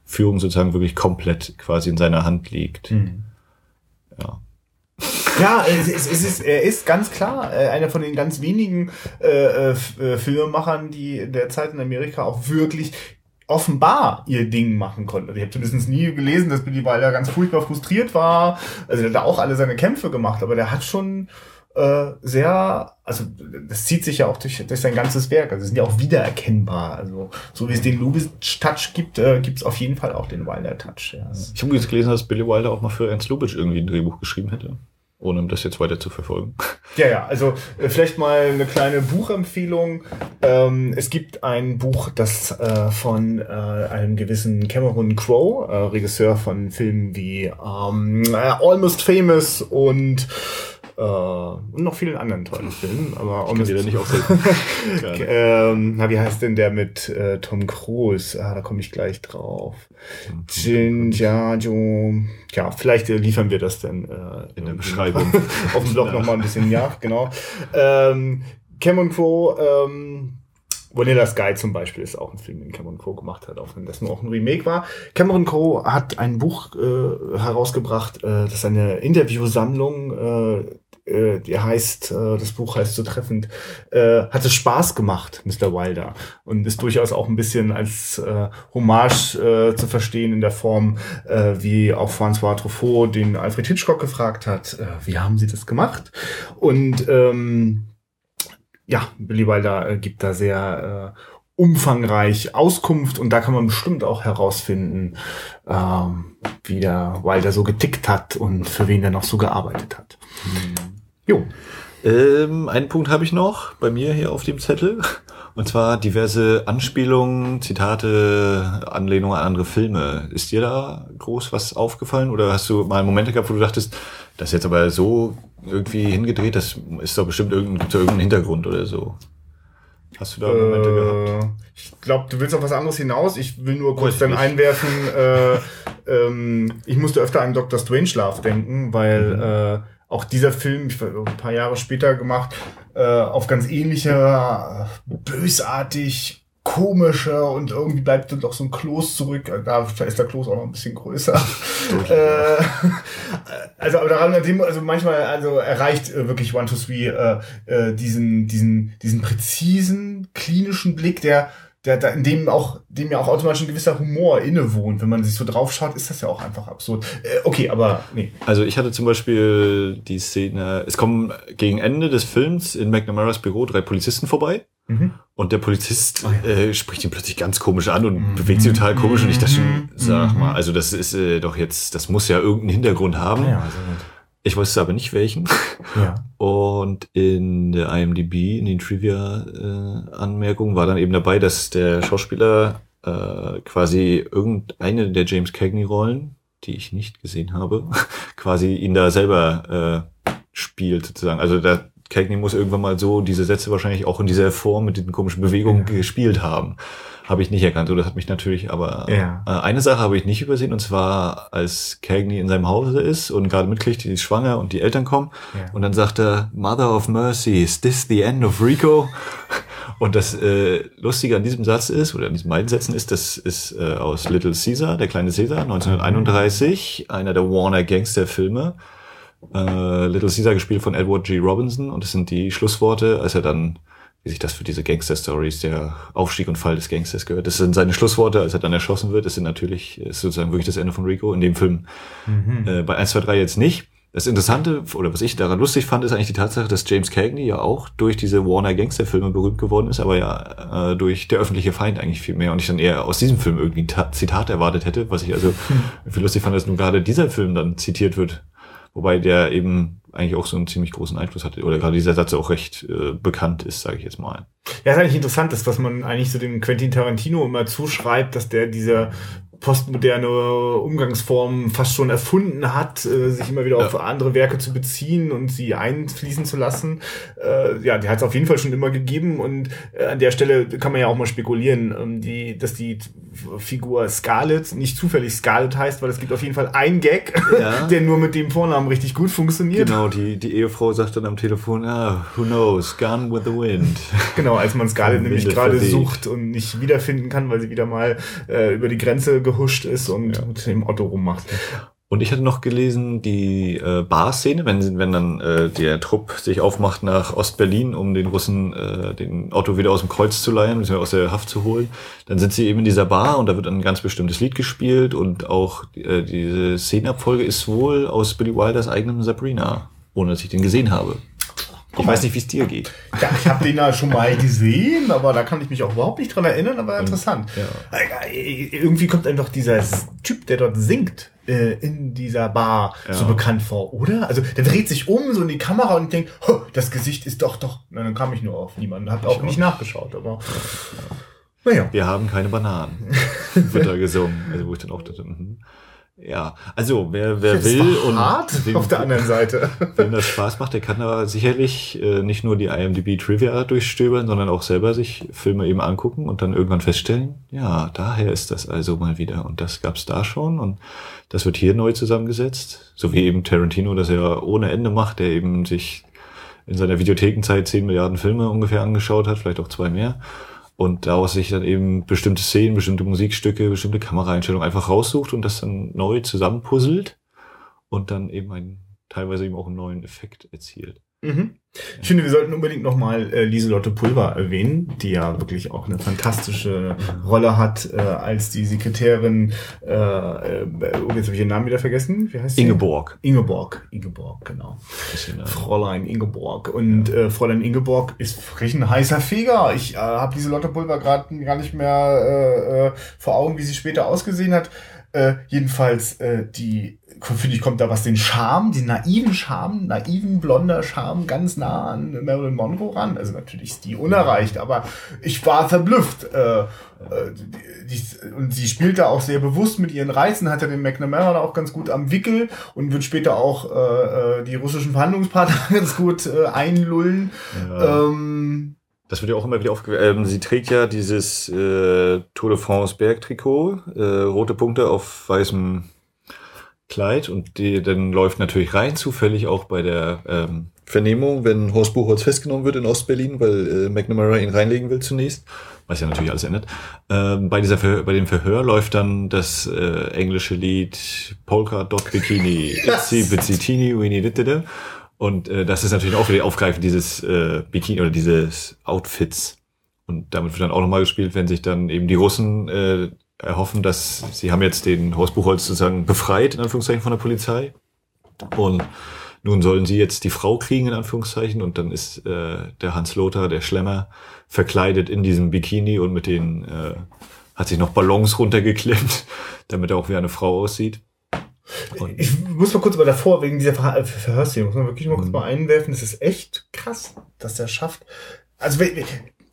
Führung sozusagen wirklich komplett quasi in seiner Hand liegt. Mhm. Ja. Ja, es ist, es ist, er ist ganz klar äh, einer von den ganz wenigen äh, äh, Filmemachern, die in der Zeit in Amerika auch wirklich offenbar ihr Ding machen konnten. Also ich habe zumindest nie gelesen, dass Billy Wilder ganz furchtbar frustriert war. Also der hat da auch alle seine Kämpfe gemacht, aber der hat schon äh, sehr, also das zieht sich ja auch durch, durch sein ganzes Werk. Also sind ja auch wiedererkennbar. Also so wie es den Lubitsch-Touch gibt, äh, gibt es auf jeden Fall auch den Wilder-Touch. Ja. Ich habe übrigens gelesen, dass Billy Wilder auch mal für Ernst Lubitsch irgendwie ein Drehbuch geschrieben hätte ohne das jetzt weiter zu verfolgen. Ja, ja, also äh, vielleicht mal eine kleine Buchempfehlung. Ähm, es gibt ein Buch, das äh, von äh, einem gewissen Cameron Crowe, äh, Regisseur von Filmen wie ähm, äh, Almost Famous und äh, und noch vielen anderen tollen Filmen. Aber ich Almost, nicht auch ähm, na, wie heißt denn der mit äh, Tom Cruise? Ah, da komme ich gleich drauf. Jinjajo. Ja, vielleicht äh, liefern wir das dann äh, in der Beschreibung auf dem Blog ja. nochmal ein bisschen ja, genau. Ähm, Cameron Crowe, ähm, Vanilla Sky zum Beispiel ist auch ein Film, den Cameron Crowe gemacht hat, auch wenn das nur auch ein Remake war. Cameron Crowe hat ein Buch äh, herausgebracht, äh, das ist eine Interviewsammlung, äh, äh, die heißt, äh, das Buch heißt so treffend, äh, hat es Spaß gemacht, Mr. Wilder. Und ist durchaus auch ein bisschen als äh, Hommage äh, zu verstehen in der Form, äh, wie auch François Truffaut den Alfred Hitchcock gefragt hat, äh, wie haben sie das gemacht? Und ähm, ja, Billy Wilder äh, gibt da sehr äh, umfangreich Auskunft und da kann man bestimmt auch herausfinden, ähm, wie der Wilder so getickt hat und für wen er noch so gearbeitet hat. Mhm. Jo. Ähm, einen Punkt habe ich noch bei mir hier auf dem Zettel. Und zwar diverse Anspielungen, Zitate, Anlehnungen an andere Filme. Ist dir da groß was aufgefallen? Oder hast du mal Momente gehabt, wo du dachtest, das ist jetzt aber so irgendwie hingedreht, das ist doch bestimmt irgendein, gibt's irgendeinen Hintergrund oder so? Hast du da Momente äh, gehabt? Ich glaube, du willst auf was anderes hinaus. Ich will nur kurz dann einwerfen, äh, ähm, ich musste öfter an Dr. Strangelove denken, weil mhm. äh, auch dieser Film, ich ein paar Jahre später gemacht, äh, auf ganz ähnliche, bösartig, komische und irgendwie bleibt dann doch so ein Kloß zurück. Da ist der Kloß auch noch ein bisschen größer. äh, also aber daran, also manchmal, also erreicht äh, wirklich One, Two, Three äh, äh, diesen, diesen, diesen präzisen, klinischen Blick, der der, der, in dem auch, dem ja auch automatisch ein gewisser Humor innewohnt. Wenn man sich so drauf schaut, ist das ja auch einfach absurd. Äh, okay, aber nee. Also ich hatte zum Beispiel die Szene, es kommen gegen Ende des Films in McNamara's Büro drei Polizisten vorbei. Mhm. Und der Polizist oh ja. äh, spricht ihn plötzlich ganz komisch an und mhm. bewegt sich total komisch. Und ich dachte schon, mhm. sag mal, also das ist äh, doch jetzt, das muss ja irgendeinen Hintergrund haben. Ja, also ich wusste aber nicht welchen. Ja. Und in der IMDb, in den Trivia-Anmerkungen, äh, war dann eben dabei, dass der Schauspieler äh, quasi irgendeine der James Cagney-Rollen, die ich nicht gesehen habe, quasi ihn da selber äh, spielt sozusagen. Also da Cagney muss irgendwann mal so diese Sätze wahrscheinlich auch in dieser Form mit den komischen Bewegungen Ja. gespielt haben. Habe ich nicht erkannt. So, das hat mich natürlich, aber Ja. äh, eine Sache habe ich nicht übersehen, und zwar, als Cagney in seinem Hause ist und gerade mitkriegt, die ist schwanger und die Eltern kommen. Ja. Und dann sagt er, Mother of Mercy, is this the end of Rico? Und das äh, Lustige an diesem Satz ist, oder an diesen beiden Sätzen ist, das ist äh, aus Little Caesar, der kleine Caesar, 1931, einer der Warner Gangster-Filme. Äh, Little Caesar gespielt von Edward G. Robinson und das sind die Schlussworte, als er dann, wie sich das für diese Gangster-Stories, der Aufstieg und Fall des Gangsters gehört. Das sind seine Schlussworte, als er dann erschossen wird. Das sind natürlich, ist sozusagen wirklich das Ende von Rico. In dem Film Mhm. äh, bei 1, 2, 3 jetzt nicht. Das Interessante, oder was ich daran lustig fand, ist eigentlich die Tatsache, dass James Cagney ja auch durch diese Warner Gangster-Filme berühmt geworden ist, aber ja äh, durch Der öffentliche Feind eigentlich viel mehr und ich dann eher aus diesem Film irgendwie ein Ta Zitat erwartet hätte, was ich also viel lustig fand, dass nun gerade dieser Film dann zitiert wird, wobei der eben eigentlich auch so einen ziemlich großen Einfluss hatte, oder gerade dieser Satz auch recht äh, bekannt ist, sage ich jetzt mal. Ja, ist eigentlich interessant, das, was man eigentlich so dem Quentin Tarantino immer zuschreibt, dass der diese postmoderne Umgangsform fast schon erfunden hat, äh, sich immer wieder Ja. auf andere Werke zu beziehen und sie einfließen zu lassen. Äh, ja, der hat es auf jeden Fall schon immer gegeben und äh, an der Stelle kann man ja auch mal spekulieren, ähm, die, dass die Figur Scarlett nicht zufällig Scarlett heißt, weil es gibt auf jeden Fall einen Gag, Ja. der nur mit dem Vornamen richtig gut funktioniert. Genau, die, die Ehefrau sagt dann am Telefon, ah, who knows, gone with the wind. Genau, als man Scarlett Vom nämlich gerade sucht und nicht wiederfinden kann, weil sie wieder mal äh, über die Grenze gehuscht ist und Ja. mit dem Otto rummacht. Und ich hatte noch gelesen, die äh, Bar-Szene, wenn, wenn dann äh, der Trupp sich aufmacht nach Ostberlin, um den Russen äh, den Otto wieder aus dem Kreuz zu leihen, beziehungsweise aus der Haft zu holen, dann sind sie eben in dieser Bar und da wird ein ganz bestimmtes Lied gespielt und auch äh, diese Szenenabfolge ist wohl aus Billy Wilders eigenem Sabrina, ohne dass ich den gesehen habe. Ich weiß nicht, wie es dir geht. Ja, ich habe den ja schon mal gesehen, aber da kann ich mich auch überhaupt nicht dran erinnern, aber interessant. ja. Äh, Irgendwie kommt einem doch dieser Typ, der dort singt, äh, in dieser Bar Ja. so bekannt vor, oder? Also der dreht sich um so in die Kamera und denkt, "Huh, das Gesicht ist doch doch. Na, dann kam ich nur auf niemanden, hab auch auch nicht nachgeschaut, aber naja. Wir haben keine Bananen, wird da gesungen. Also wo ich dann auch dachte, mhm. Ja, also wer, wer Das will und hart auf der anderen Seite. Wem das Spaß macht, der kann da sicherlich äh, nicht nur die IMDb Trivia durchstöbern, sondern auch selber sich Filme eben angucken und dann irgendwann feststellen, ja, daher ist das also mal wieder. Und das gab's da schon und das wird hier neu zusammengesetzt, so wie eben Tarantino das ja ohne Ende macht, der eben sich in seiner Videothekenzeit 10 Milliarden Filme ungefähr angeschaut hat, vielleicht auch zwei mehr und daraus sich dann eben bestimmte Szenen, bestimmte Musikstücke, bestimmte Kameraeinstellungen einfach raussucht und das dann neu zusammenpuzzelt und dann eben einen teilweise eben auch einen neuen Effekt erzielt. Mhm. Ich finde, wir sollten unbedingt nochmal äh, Lieselotte Pulver erwähnen, die ja wirklich auch eine fantastische Rolle hat äh, als die Sekretärin, äh, äh, oh, jetzt habe ich ihren Namen wieder vergessen. Wie heißt sie? Ingeborg. Ingeborg, Ingeborg, genau. Fräulein Ingeborg. Und äh, Fräulein Ingeborg ist wirklich ein heißer Feger. Ich äh, habe Lieselotte Pulver gerade gar nicht mehr äh, äh, vor Augen, wie sie später ausgesehen hat. Äh, jedenfalls, äh, die, finde ich, kommt da was den Charme, den naiven Charme, naiven blonder Charme ganz nah an Marilyn Monroe ran. Also natürlich ist die unerreicht, aber ich war verblüfft. Äh, äh, die, die, und sie spielt da auch sehr bewusst mit ihren Reizen, hat ja den McNamara auch ganz gut am Wickel und wird später auch äh, die russischen Verhandlungspartner ganz gut einlullen. ja. Ähm, Das wird ja auch immer wieder aufgewärmt. Ähm, sie trägt ja dieses äh, Tour de France Bergtrikot, äh, rote Punkte auf weißem Kleid und die dann läuft natürlich rein zufällig auch bei der ähm, Vernehmung, wenn Horst Buchholz festgenommen wird in Ostberlin, weil äh, McNamara ihn reinlegen will zunächst, was ja natürlich alles ändert. Ähm, bei dieser Ver bei dem Verhör läuft dann das äh, englische Lied Polka Dot Bikini, Itsy Bitsy Teeny Weeny Dittede. Und äh, das ist natürlich auch wieder aufgreifen dieses äh, Bikini oder dieses Outfits. Und damit wird dann auch nochmal gespielt, wenn sich dann eben die Russen äh, erhoffen, dass sie haben jetzt den Horst Buchholz sozusagen befreit, in Anführungszeichen, von der Polizei. Und nun sollen sie jetzt die Frau kriegen, in Anführungszeichen, und dann ist äh, der Hans Lothar, der Schlemmer, verkleidet in diesem Bikini und mit den, äh, hat sich noch Ballons runtergeklemmt, damit er auch wie eine Frau aussieht. Und ich muss mal kurz mal davor, wegen dieser Ver Verhörszene, muss man wirklich mal kurz Mhm. mal einwerfen. Das ist echt krass, dass der schafft. Also,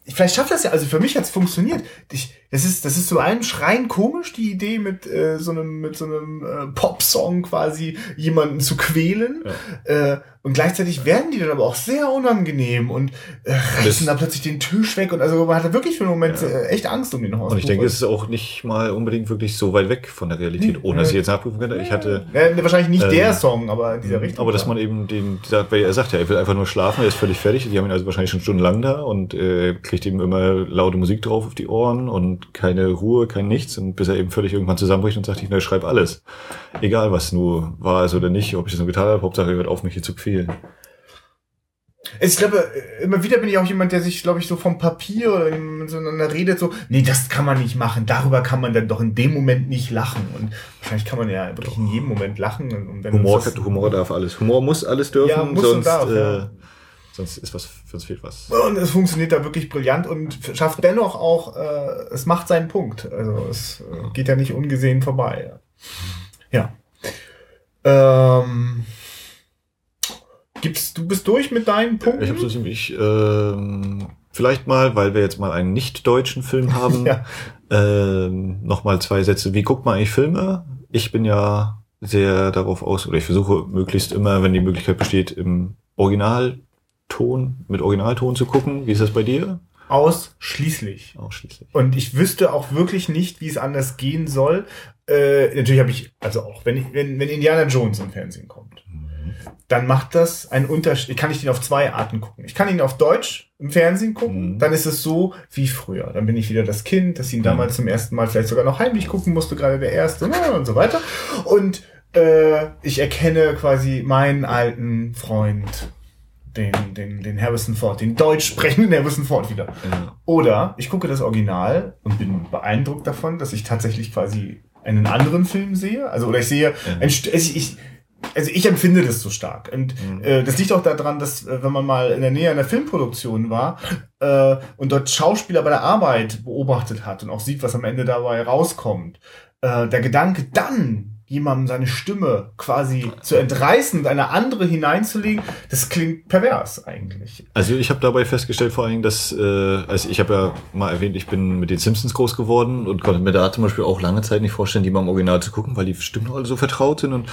vielleicht schafft das ja, also für mich hat es funktioniert. Ich, Das ist, das ist so ein Schrein komisch, die Idee mit äh, so einem, mit so einem äh, Popsong quasi jemanden zu quälen. Ja. Äh, und gleichzeitig werden die dann aber auch sehr unangenehm und äh, reißen da plötzlich den Tisch weg und also man hat da wirklich für einen Moment ja. äh, echt Angst um den Horst. Und ich denke, es ist auch nicht mal unbedingt wirklich so weit weg von der Realität, ohne dass ich jetzt nachprüfen könnte. Ich hatte ja, wahrscheinlich nicht ähm, der Song, aber in dieser Richtung. Aber dass man eben den, weil er sagt ja, er will einfach nur schlafen, er ist völlig fertig. Die haben ihn also wahrscheinlich schon stundenlang da und äh, kriegt eben immer laute Musik drauf auf die Ohren und keine Ruhe, kein Nichts und bis er eben völlig irgendwann zusammenbricht und sagt, ich, na, ich schreib alles, egal was nur war es oder nicht, ob ich das nur getan habe, Hauptsache er hört auf mich hier zu quälen. Ich glaube, immer wieder bin ich auch jemand, der sich, glaube ich, so vom Papier oder so einer redet, so, nee, das kann man nicht machen, darüber kann man dann doch in dem Moment nicht lachen. Und wahrscheinlich kann man ja wirklich in jedem Moment lachen. Und Humor, Humor darf alles. Humor muss alles dürfen, ja, muss sonst, darf, äh, ja. Sonst ist was, sonst fehlt was. Und es funktioniert da wirklich brillant und schafft dennoch auch, äh, es macht seinen Punkt. Also es äh, geht ja nicht ungesehen vorbei. Ja. Ähm, Gibt's, du bist durch mit deinen Punkten? Ich habe so ziemlich, ähm, vielleicht mal, weil wir jetzt mal einen nicht-deutschen Film haben, ja. ähm, noch mal zwei Sätze. Wie guckt man eigentlich Filme? Ich bin ja sehr darauf aus, oder ich versuche möglichst immer, wenn die Möglichkeit besteht, im Originalton, mit Originalton zu gucken. Wie ist das bei dir? Ausschließlich. Ausschließlich. Und ich wüsste auch wirklich nicht, wie es anders gehen soll. Äh, natürlich habe ich, also auch, wenn, wenn, wenn Indiana Jones im Fernsehen kommt dann macht das einen Unterschied. Kann ich den auf zwei Arten gucken. Ich kann ihn auf Deutsch im Fernsehen gucken, mhm. dann ist es so wie früher. Dann bin ich wieder das Kind, das ihn mhm. damals zum ersten Mal vielleicht sogar noch heimlich gucken musste, gerade der erste ne, und so weiter. Und äh, ich erkenne quasi meinen alten Freund, den, den, den Harrison Ford, den deutsch sprechenden Harrison Ford wieder. Mhm. Oder ich gucke das Original und bin beeindruckt davon, dass ich tatsächlich quasi einen anderen Film sehe. Also, oder ich sehe, ein, also ich, ich also ich empfinde das so stark. Und mhm. äh, das liegt auch daran, dass äh, wenn man mal in der Nähe einer Filmproduktion war äh, und dort Schauspieler bei der Arbeit beobachtet hat und auch sieht, was am Ende dabei rauskommt, äh, der Gedanke dann jemandem seine Stimme quasi zu entreißen und eine andere hineinzulegen, das klingt pervers eigentlich. Also ich habe dabei festgestellt vor Dingen, dass, äh, also ich habe ja mal erwähnt, ich bin mit den Simpsons groß geworden und konnte mir da zum Beispiel auch lange Zeit nicht vorstellen, die mal im Original zu gucken, weil die Stimmen alle so vertraut sind und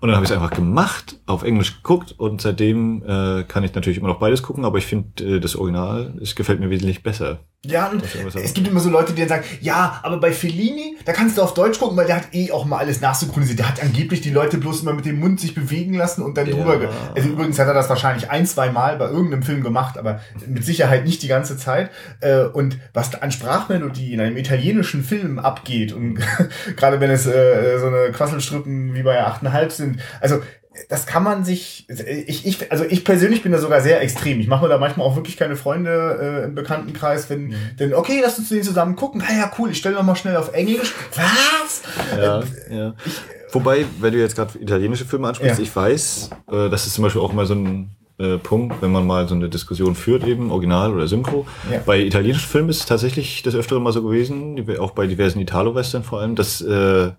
und dann habe ich es einfach gemacht, auf Englisch geguckt und seitdem äh, kann ich natürlich immer noch beides gucken, aber ich finde äh, das Original, es gefällt mir wesentlich besser. Ja, und es gibt immer so Leute, die dann sagen, ja, aber bei Fellini, da kannst du auf Deutsch gucken, weil der hat eh auch mal alles nachsynchronisiert. Der hat angeblich die Leute bloß immer mit dem Mund sich bewegen lassen und dann ja. drüber. Also übrigens hat er das wahrscheinlich ein, zwei Mal bei irgendeinem Film gemacht, aber mit Sicherheit nicht die ganze Zeit. Äh, und was da an Sprachmelodie in einem italienischen Film abgeht und gerade wenn es äh, so eine Quasselstrippen wie bei 8,5 sind, also das kann man sich, ich, ich, also ich persönlich bin da sogar sehr extrem. Ich mache mir da manchmal auch wirklich keine Freunde äh, im Bekanntenkreis, wenn, mhm. denn okay, lass uns den zusammen gucken. Ah ja, cool, ich stelle noch mal schnell auf Englisch. Was? Ja, äh, ja. Ich, Wobei, wenn du jetzt gerade italienische Filme ansprichst, ja. ich weiß, äh, das ist zum Beispiel auch mal so ein äh, Punkt, wenn man mal so eine Diskussion führt, eben Original oder Synchro. Ja. Bei italienischen Filmen ist es tatsächlich das öftere mal so gewesen, auch bei diversen Italo-Western vor allem, dass äh,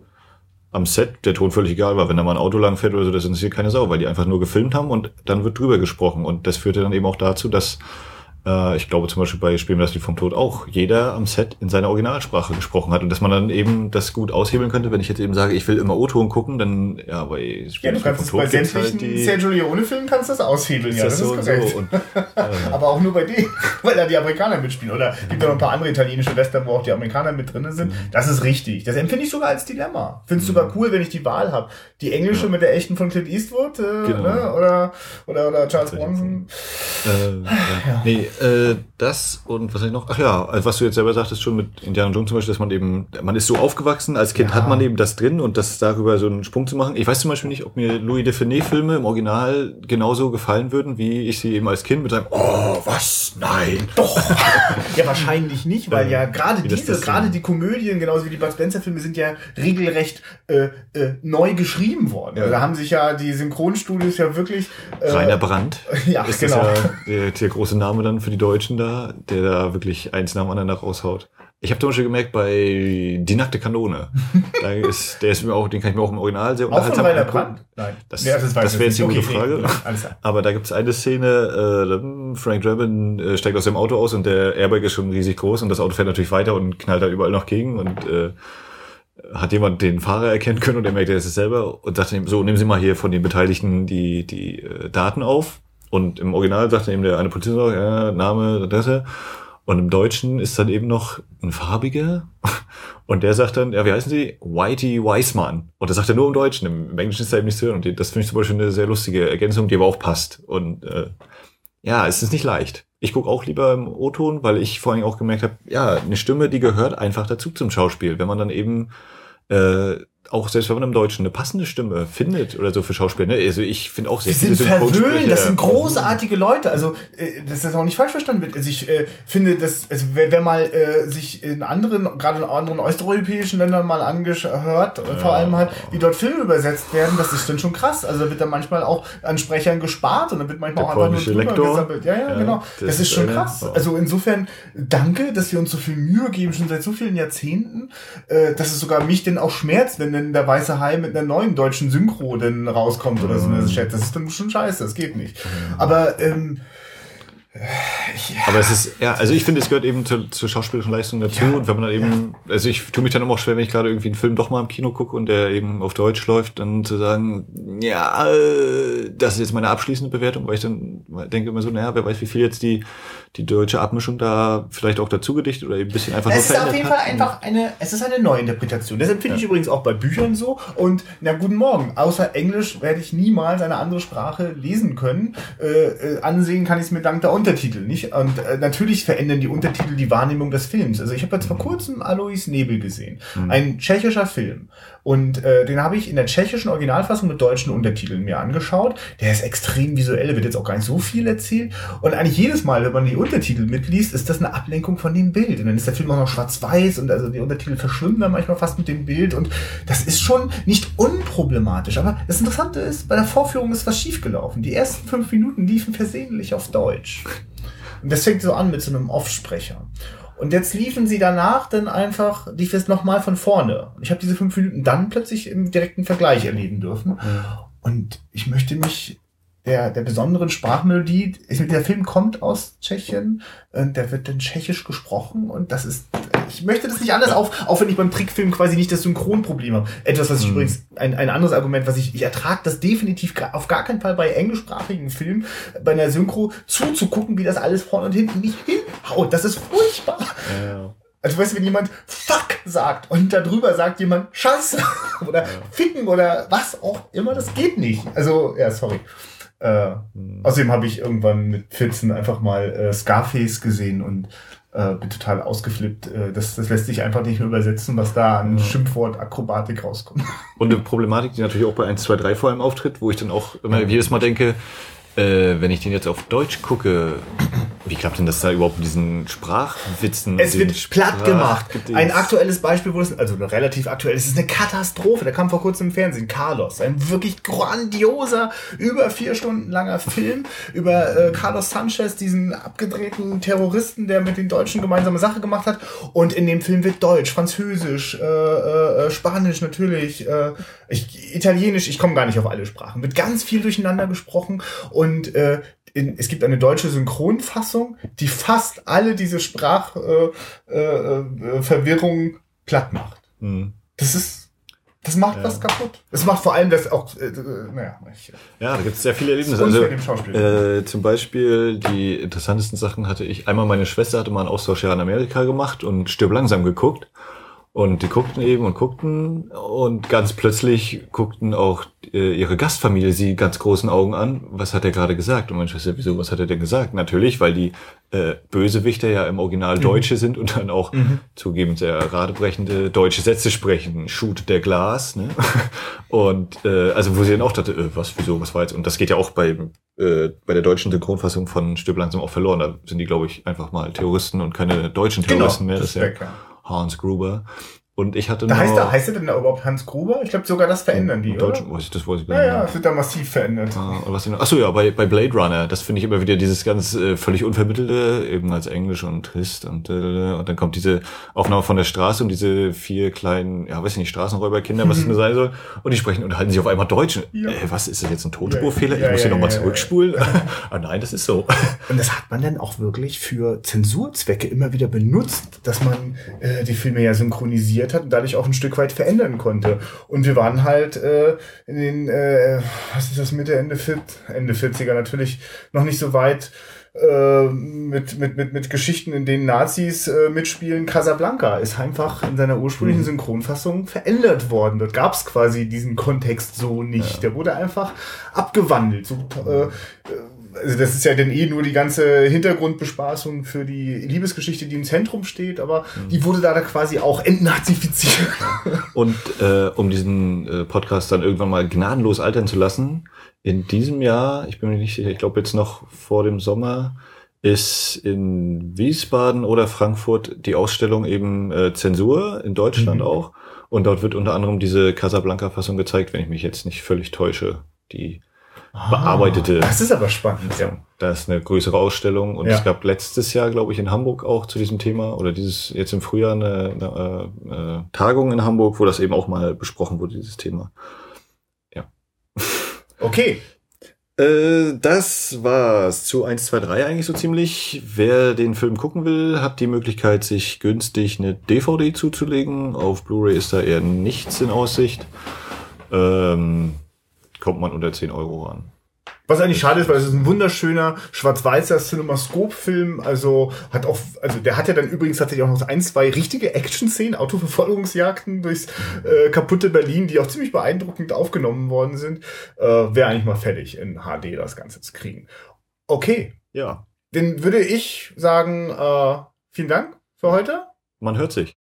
am Set der Ton völlig egal war. Wenn da mal ein Auto lang fährt oder so, das interessiert keine Sau, weil die einfach nur gefilmt haben und dann wird drüber gesprochen. Und das führte dann eben auch dazu, dass äh, ich glaube zum Beispiel bei Spielen das Lied vom Tod auch jeder am Set in seiner Originalsprache gesprochen hat und dass man dann eben das gut aushebeln könnte, wenn ich jetzt eben sage, ich will immer O-Ton gucken, dann ja, bei Spielen ja, du kannst vom Tod bei halt sämtlichen halt Sergio Leone Filmen kannst du das aushebeln, ja, das, das so ist korrekt. So und, äh, Aber auch nur bei denen, weil da die Amerikaner mitspielen oder gibt ja noch ein paar andere italienische Western, wo auch die Amerikaner mit drin sind. Mhm. Das ist richtig. Das empfinde ich sogar als Dilemma. Finde es mhm. sogar cool, wenn ich die Wahl habe. Die englische ja. mit der echten von Clint Eastwood äh, genau. ne? oder, oder oder Charles Bronson. Äh, ja. Nee, äh, das und was ich noch, ach ja, also was du jetzt selber sagtest schon mit Indiana Jones zum Beispiel, dass man eben, man ist so aufgewachsen, als Kind ja. hat man eben das drin und das darüber so einen Sprung zu machen. Ich weiß zum Beispiel nicht, ob mir Louis Define Filme im Original genauso gefallen würden, wie ich sie eben als Kind mit einem, oh, was, nein. Doch. ja, wahrscheinlich nicht, weil ja gerade diese, gerade die Komödien, genauso wie die Bud Spencer Filme sind ja regelrecht äh, äh, neu geschrieben worden. Ja. Da haben sich ja die Synchronstudios ja wirklich äh, Rainer Brandt ja, ist genau. das ja der, der große Name dann für die Deutschen da, der da wirklich eins nach dem anderen nach raushaut. Ich habe zum Beispiel gemerkt, bei Die nackte Kanone, da ist, der ist mir auch, den kann ich mir auch im Original sehr Auch von unterhaltsam Rainer. Brandt? Nein. Das, Ja, das, ich wäre jetzt die nicht. gute Okay, Frage. nee, alles klar. Aber da gibt's eine Szene, äh, Frank Drebin äh, steigt aus dem Auto aus und der Airbag ist schon riesig groß und das Auto fährt natürlich weiter und knallt da überall noch gegen und äh, hat jemand den Fahrer erkennen können und er merkt, er ist es selber und sagt ihm, so, nehmen Sie mal hier von den Beteiligten die, die äh, Daten auf. Und im Original sagt dann eben der eine Polizist noch, ja, Name, Adresse. Und im Deutschen ist dann eben noch ein farbiger. Und der sagt dann, ja, wie heißen Sie? Whitey Weissmann. Und das sagt er nur im Deutschen. Im Englischen ist da eben nichts zu hören. Und das finde ich zum Beispiel eine sehr lustige Ergänzung, die aber auch passt. Und äh, ja, es ist nicht leicht. Ich gucke auch lieber im O-Ton, weil ich vor allem auch gemerkt habe, ja, eine Stimme, die gehört einfach dazu zum Schauspiel. Wenn man dann eben äh, auch selbst wenn man im Deutschen eine passende Stimme findet oder so für Schauspiel, ne? Also ich finde auch sehr Die sind viele verwöhnt, Synchronsprecher- das sind großartige Leute. Also, äh, dass das auch nicht falsch verstanden wird. Also ich äh, finde, dass, also wer, wer mal äh, sich in anderen, gerade in anderen osteuropäischen Ländern mal angehört, äh, vor allem halt, wie dort Filme übersetzt werden, das ist dann schon krass. Also da wird dann manchmal auch an Sprechern gespart und dann wird manchmal Der auch einfach nur Lektor. gesammelt. Ja, ja, Ja, genau. das Das, ist schon eine- krass. ja. Also insofern danke, dass wir uns so viel Mühe geben, schon seit so vielen Jahrzehnten, äh, dass es sogar mich denn auch schmerzt, wenn dann der Weiße Hai mit einer neuen deutschen Synchro dann rauskommt oder so. Mhm. Das ist- das ist dann schon scheiße, das geht nicht. Aber ähm, Aber es ist, ja, also ich finde, es gehört eben zur, zur schauspielerischen Leistung dazu. Ja, und wenn man dann eben, also ich tue mich dann immer auch schwer, wenn ich gerade irgendwie einen Film doch mal im Kino gucke und der eben auf Deutsch läuft, dann zu sagen, ja, äh, das ist jetzt meine abschließende Bewertung, weil ich dann denke immer so, naja, wer weiß, wie viel jetzt die, die deutsche Abmischung da vielleicht auch dazu gedichtet oder ein bisschen einfach es ist nur auf jeden Fall einfach eine, es ist eine Neuinterpretation. Das empfinde ich übrigens auch bei Büchern so. Und na guten Morgen. Außer Englisch werde ich niemals eine andere Sprache lesen können. Äh, äh, ansehen kann ich es mir dank der Untertitel nicht. Und äh, natürlich verändern die Untertitel die Wahrnehmung des Films. Also ich habe jetzt vor kurzem Alois Nebel gesehen. Ein tschechischer Film. Und äh, den habe ich in der tschechischen Originalfassung mit deutschen Untertiteln mir angeschaut. Der ist extrem visuell, wird jetzt auch gar nicht so viel erzählt. Und eigentlich jedes Mal, wenn man die Untertitel mitliest, ist das eine Ablenkung von dem Bild. Und dann ist der Film auch noch schwarz-weiß und also die Untertitel verschwimmen dann manchmal fast mit dem Bild. Und das ist schon nicht unproblematisch. Aber das Interessante ist, bei der Vorführung ist was schiefgelaufen. Die ersten fünf Minuten liefen versehentlich auf Deutsch. Und das fängt so an mit so einem Off-Sprecher. Und jetzt liefen sie danach dann einfach, lief es nochmal von vorne. Ich habe diese fünf Minuten dann plötzlich im direkten Vergleich erleben dürfen. Und ich möchte mich der, der besonderen Sprachmelodie, der Film kommt aus Tschechien, und der wird dann tschechisch gesprochen und das ist, ich möchte das nicht anders auf, auch wenn ich beim Trickfilm quasi nicht das Synchronproblem habe. Etwas, was ich übrigens, ein, ein anderes Argument, was ich, ich ertrage das definitiv auf gar keinen Fall bei englischsprachigen Filmen, bei einer Synchro zuzugucken, wie das alles vorne und hinten nicht hinhaut. Das ist furchtbar. Ja. Also weißt du, wenn jemand Fuck sagt und darüber sagt jemand Scheiße oder Ficken oder was auch immer, das geht nicht. Also, ja, sorry. Äh, außerdem habe ich irgendwann mit 14 einfach mal äh, Scarface gesehen und äh, bin total ausgeflippt. Äh, das, das lässt sich einfach nicht mehr übersetzen, was da an Schimpfwort Akrobatik rauskommt. Und eine Problematik, die natürlich auch bei 1, 2, 3 vor allem auftritt, wo ich dann auch immer jedes Mal denke, äh, wenn ich den jetzt auf Deutsch gucke, wie klappt denn das da überhaupt mit diesen Sprachwitzen? Es wird platt gemacht. Ein aktuelles Beispiel, wo es, also relativ aktuell, es ist eine Katastrophe. Der kam vor kurzem im Fernsehen. Carlos, ein wirklich grandioser, über vier Stunden langer Film über äh, Carlos Sanchez, diesen abgedrehten Terroristen, der mit den Deutschen gemeinsame Sache gemacht hat. Und in dem Film wird Deutsch, Französisch, äh, äh, äh, Spanisch natürlich, äh, ich, Italienisch, ich komme gar nicht auf alle Sprachen, wird ganz viel durcheinander gesprochen und äh, in, es gibt eine deutsche Synchronfassung, die fast alle diese Sprachverwirrungen äh, äh, Verwirrungen platt macht. Hm. Das ist, das macht was kaputt. Das macht vor allem das auch, äh, äh, naja, ich, Ja, da gibt es sehr viele Erlebnisse. Also, äh, zum Beispiel die interessantesten Sachen hatte ich. Einmal meine Schwester hatte mal einen Austausch ja in Amerika gemacht und stirb langsam geguckt. Und die guckten eben und guckten und ganz plötzlich guckten auch äh, ihre Gastfamilie sie ganz großen Augen an. Was hat er gerade gesagt? Und meine Schwester, wieso, was hat er denn gesagt? Natürlich, weil die äh, Bösewichter ja im Original Deutsche sind und dann auch zugeben sehr radebrechende deutsche Sätze sprechen. Shoot der Glas, ne? Und äh, also wo sie dann auch dachte, äh, was, wieso, was war jetzt? Und das geht ja auch bei, äh, bei der deutschen Synchronfassung von Stirb langsam auch verloren. Da sind die, glaube ich, einfach mal Terroristen und keine deutschen Genau, Terroristen mehr. das ist ja. Hans Gruber. Und ich hatte Da noch... heißt er, heißt er denn da überhaupt Hans Gruber? Ich glaube, sogar das verändern die, Im oder? Ich, das weiß ich gar Ja, nicht. ja, es wird da massiv verändert. Ah, was denn noch? Achso, ja, bei, bei Blade Runner, das finde ich immer wieder dieses ganz äh, völlig unvermittelte, eben als Englisch und trist und, äh, und dann kommt diese Aufnahme von der Straße und diese vier kleinen, ja, weiß ich nicht, Straßenräuberkinder, was es nur sein soll, und die sprechen und halten sich auf einmal Deutsch. Ja. Äh, was, ist das jetzt ein Tonspurfehler? Ja, ich muss ja, hier nochmal ja, ja. zurückspulen? ah nein, das ist so. Und das hat man dann auch wirklich für Zensurzwecke immer wieder benutzt, dass man äh, die Filme ja synchronisiert hat und dadurch auch ein Stück weit verändern konnte. Und wir waren halt äh, in den, äh, was ist das, Mitte, Ende, Ende 40er natürlich noch nicht so weit äh, mit, mit, mit, mit Geschichten, in denen Nazis äh, mitspielen. Casablanca ist einfach in seiner ursprünglichen Synchronfassung verändert worden. Dort gab es quasi diesen Kontext so nicht. Der wurde einfach abgewandelt. So, äh, also das ist ja dann eh nur die ganze Hintergrundbespaßung für die Liebesgeschichte, die im Zentrum steht, aber die wurde da, da quasi auch entnazifiziert. Und äh, um diesen äh, Podcast dann irgendwann mal gnadenlos altern zu lassen, in diesem Jahr, ich bin mir nicht sicher, ich glaube jetzt noch vor dem Sommer, ist in Wiesbaden oder Frankfurt die Ausstellung eben äh, Zensur, in Deutschland Mhm. auch. Und dort wird unter anderem diese Casablanca-Fassung gezeigt, wenn ich mich jetzt nicht völlig täusche. Die bearbeitete. Das ist aber spannend, ja. Da ist eine größere Ausstellung und Ja. es gab letztes Jahr, glaube ich, in Hamburg auch zu diesem Thema oder dieses jetzt im Frühjahr eine, eine äh, äh, Tagung in Hamburg, wo das eben auch mal besprochen wurde, dieses Thema. Okay. Äh, das war's zu 1, 2, 3 eigentlich so ziemlich. Wer den Film gucken will, hat die Möglichkeit, sich günstig eine DVD zuzulegen. Auf Blu-ray ist da eher nichts in Aussicht. Ähm, kommt man unter 10 Euro ran. Was eigentlich schade ist, weil es ist ein wunderschöner schwarz-weißer Cinemascope-Film. Also hat auch, also der hat ja dann übrigens tatsächlich auch noch ein, zwei richtige Action-Szenen, Autoverfolgungsjagden durchs äh, kaputte Berlin, die auch ziemlich beeindruckend aufgenommen worden sind. Äh, Wäre eigentlich mal fertig in HD das Ganze zu kriegen. Okay, Ja, dann würde ich sagen, äh, vielen Dank für heute. man hört sich.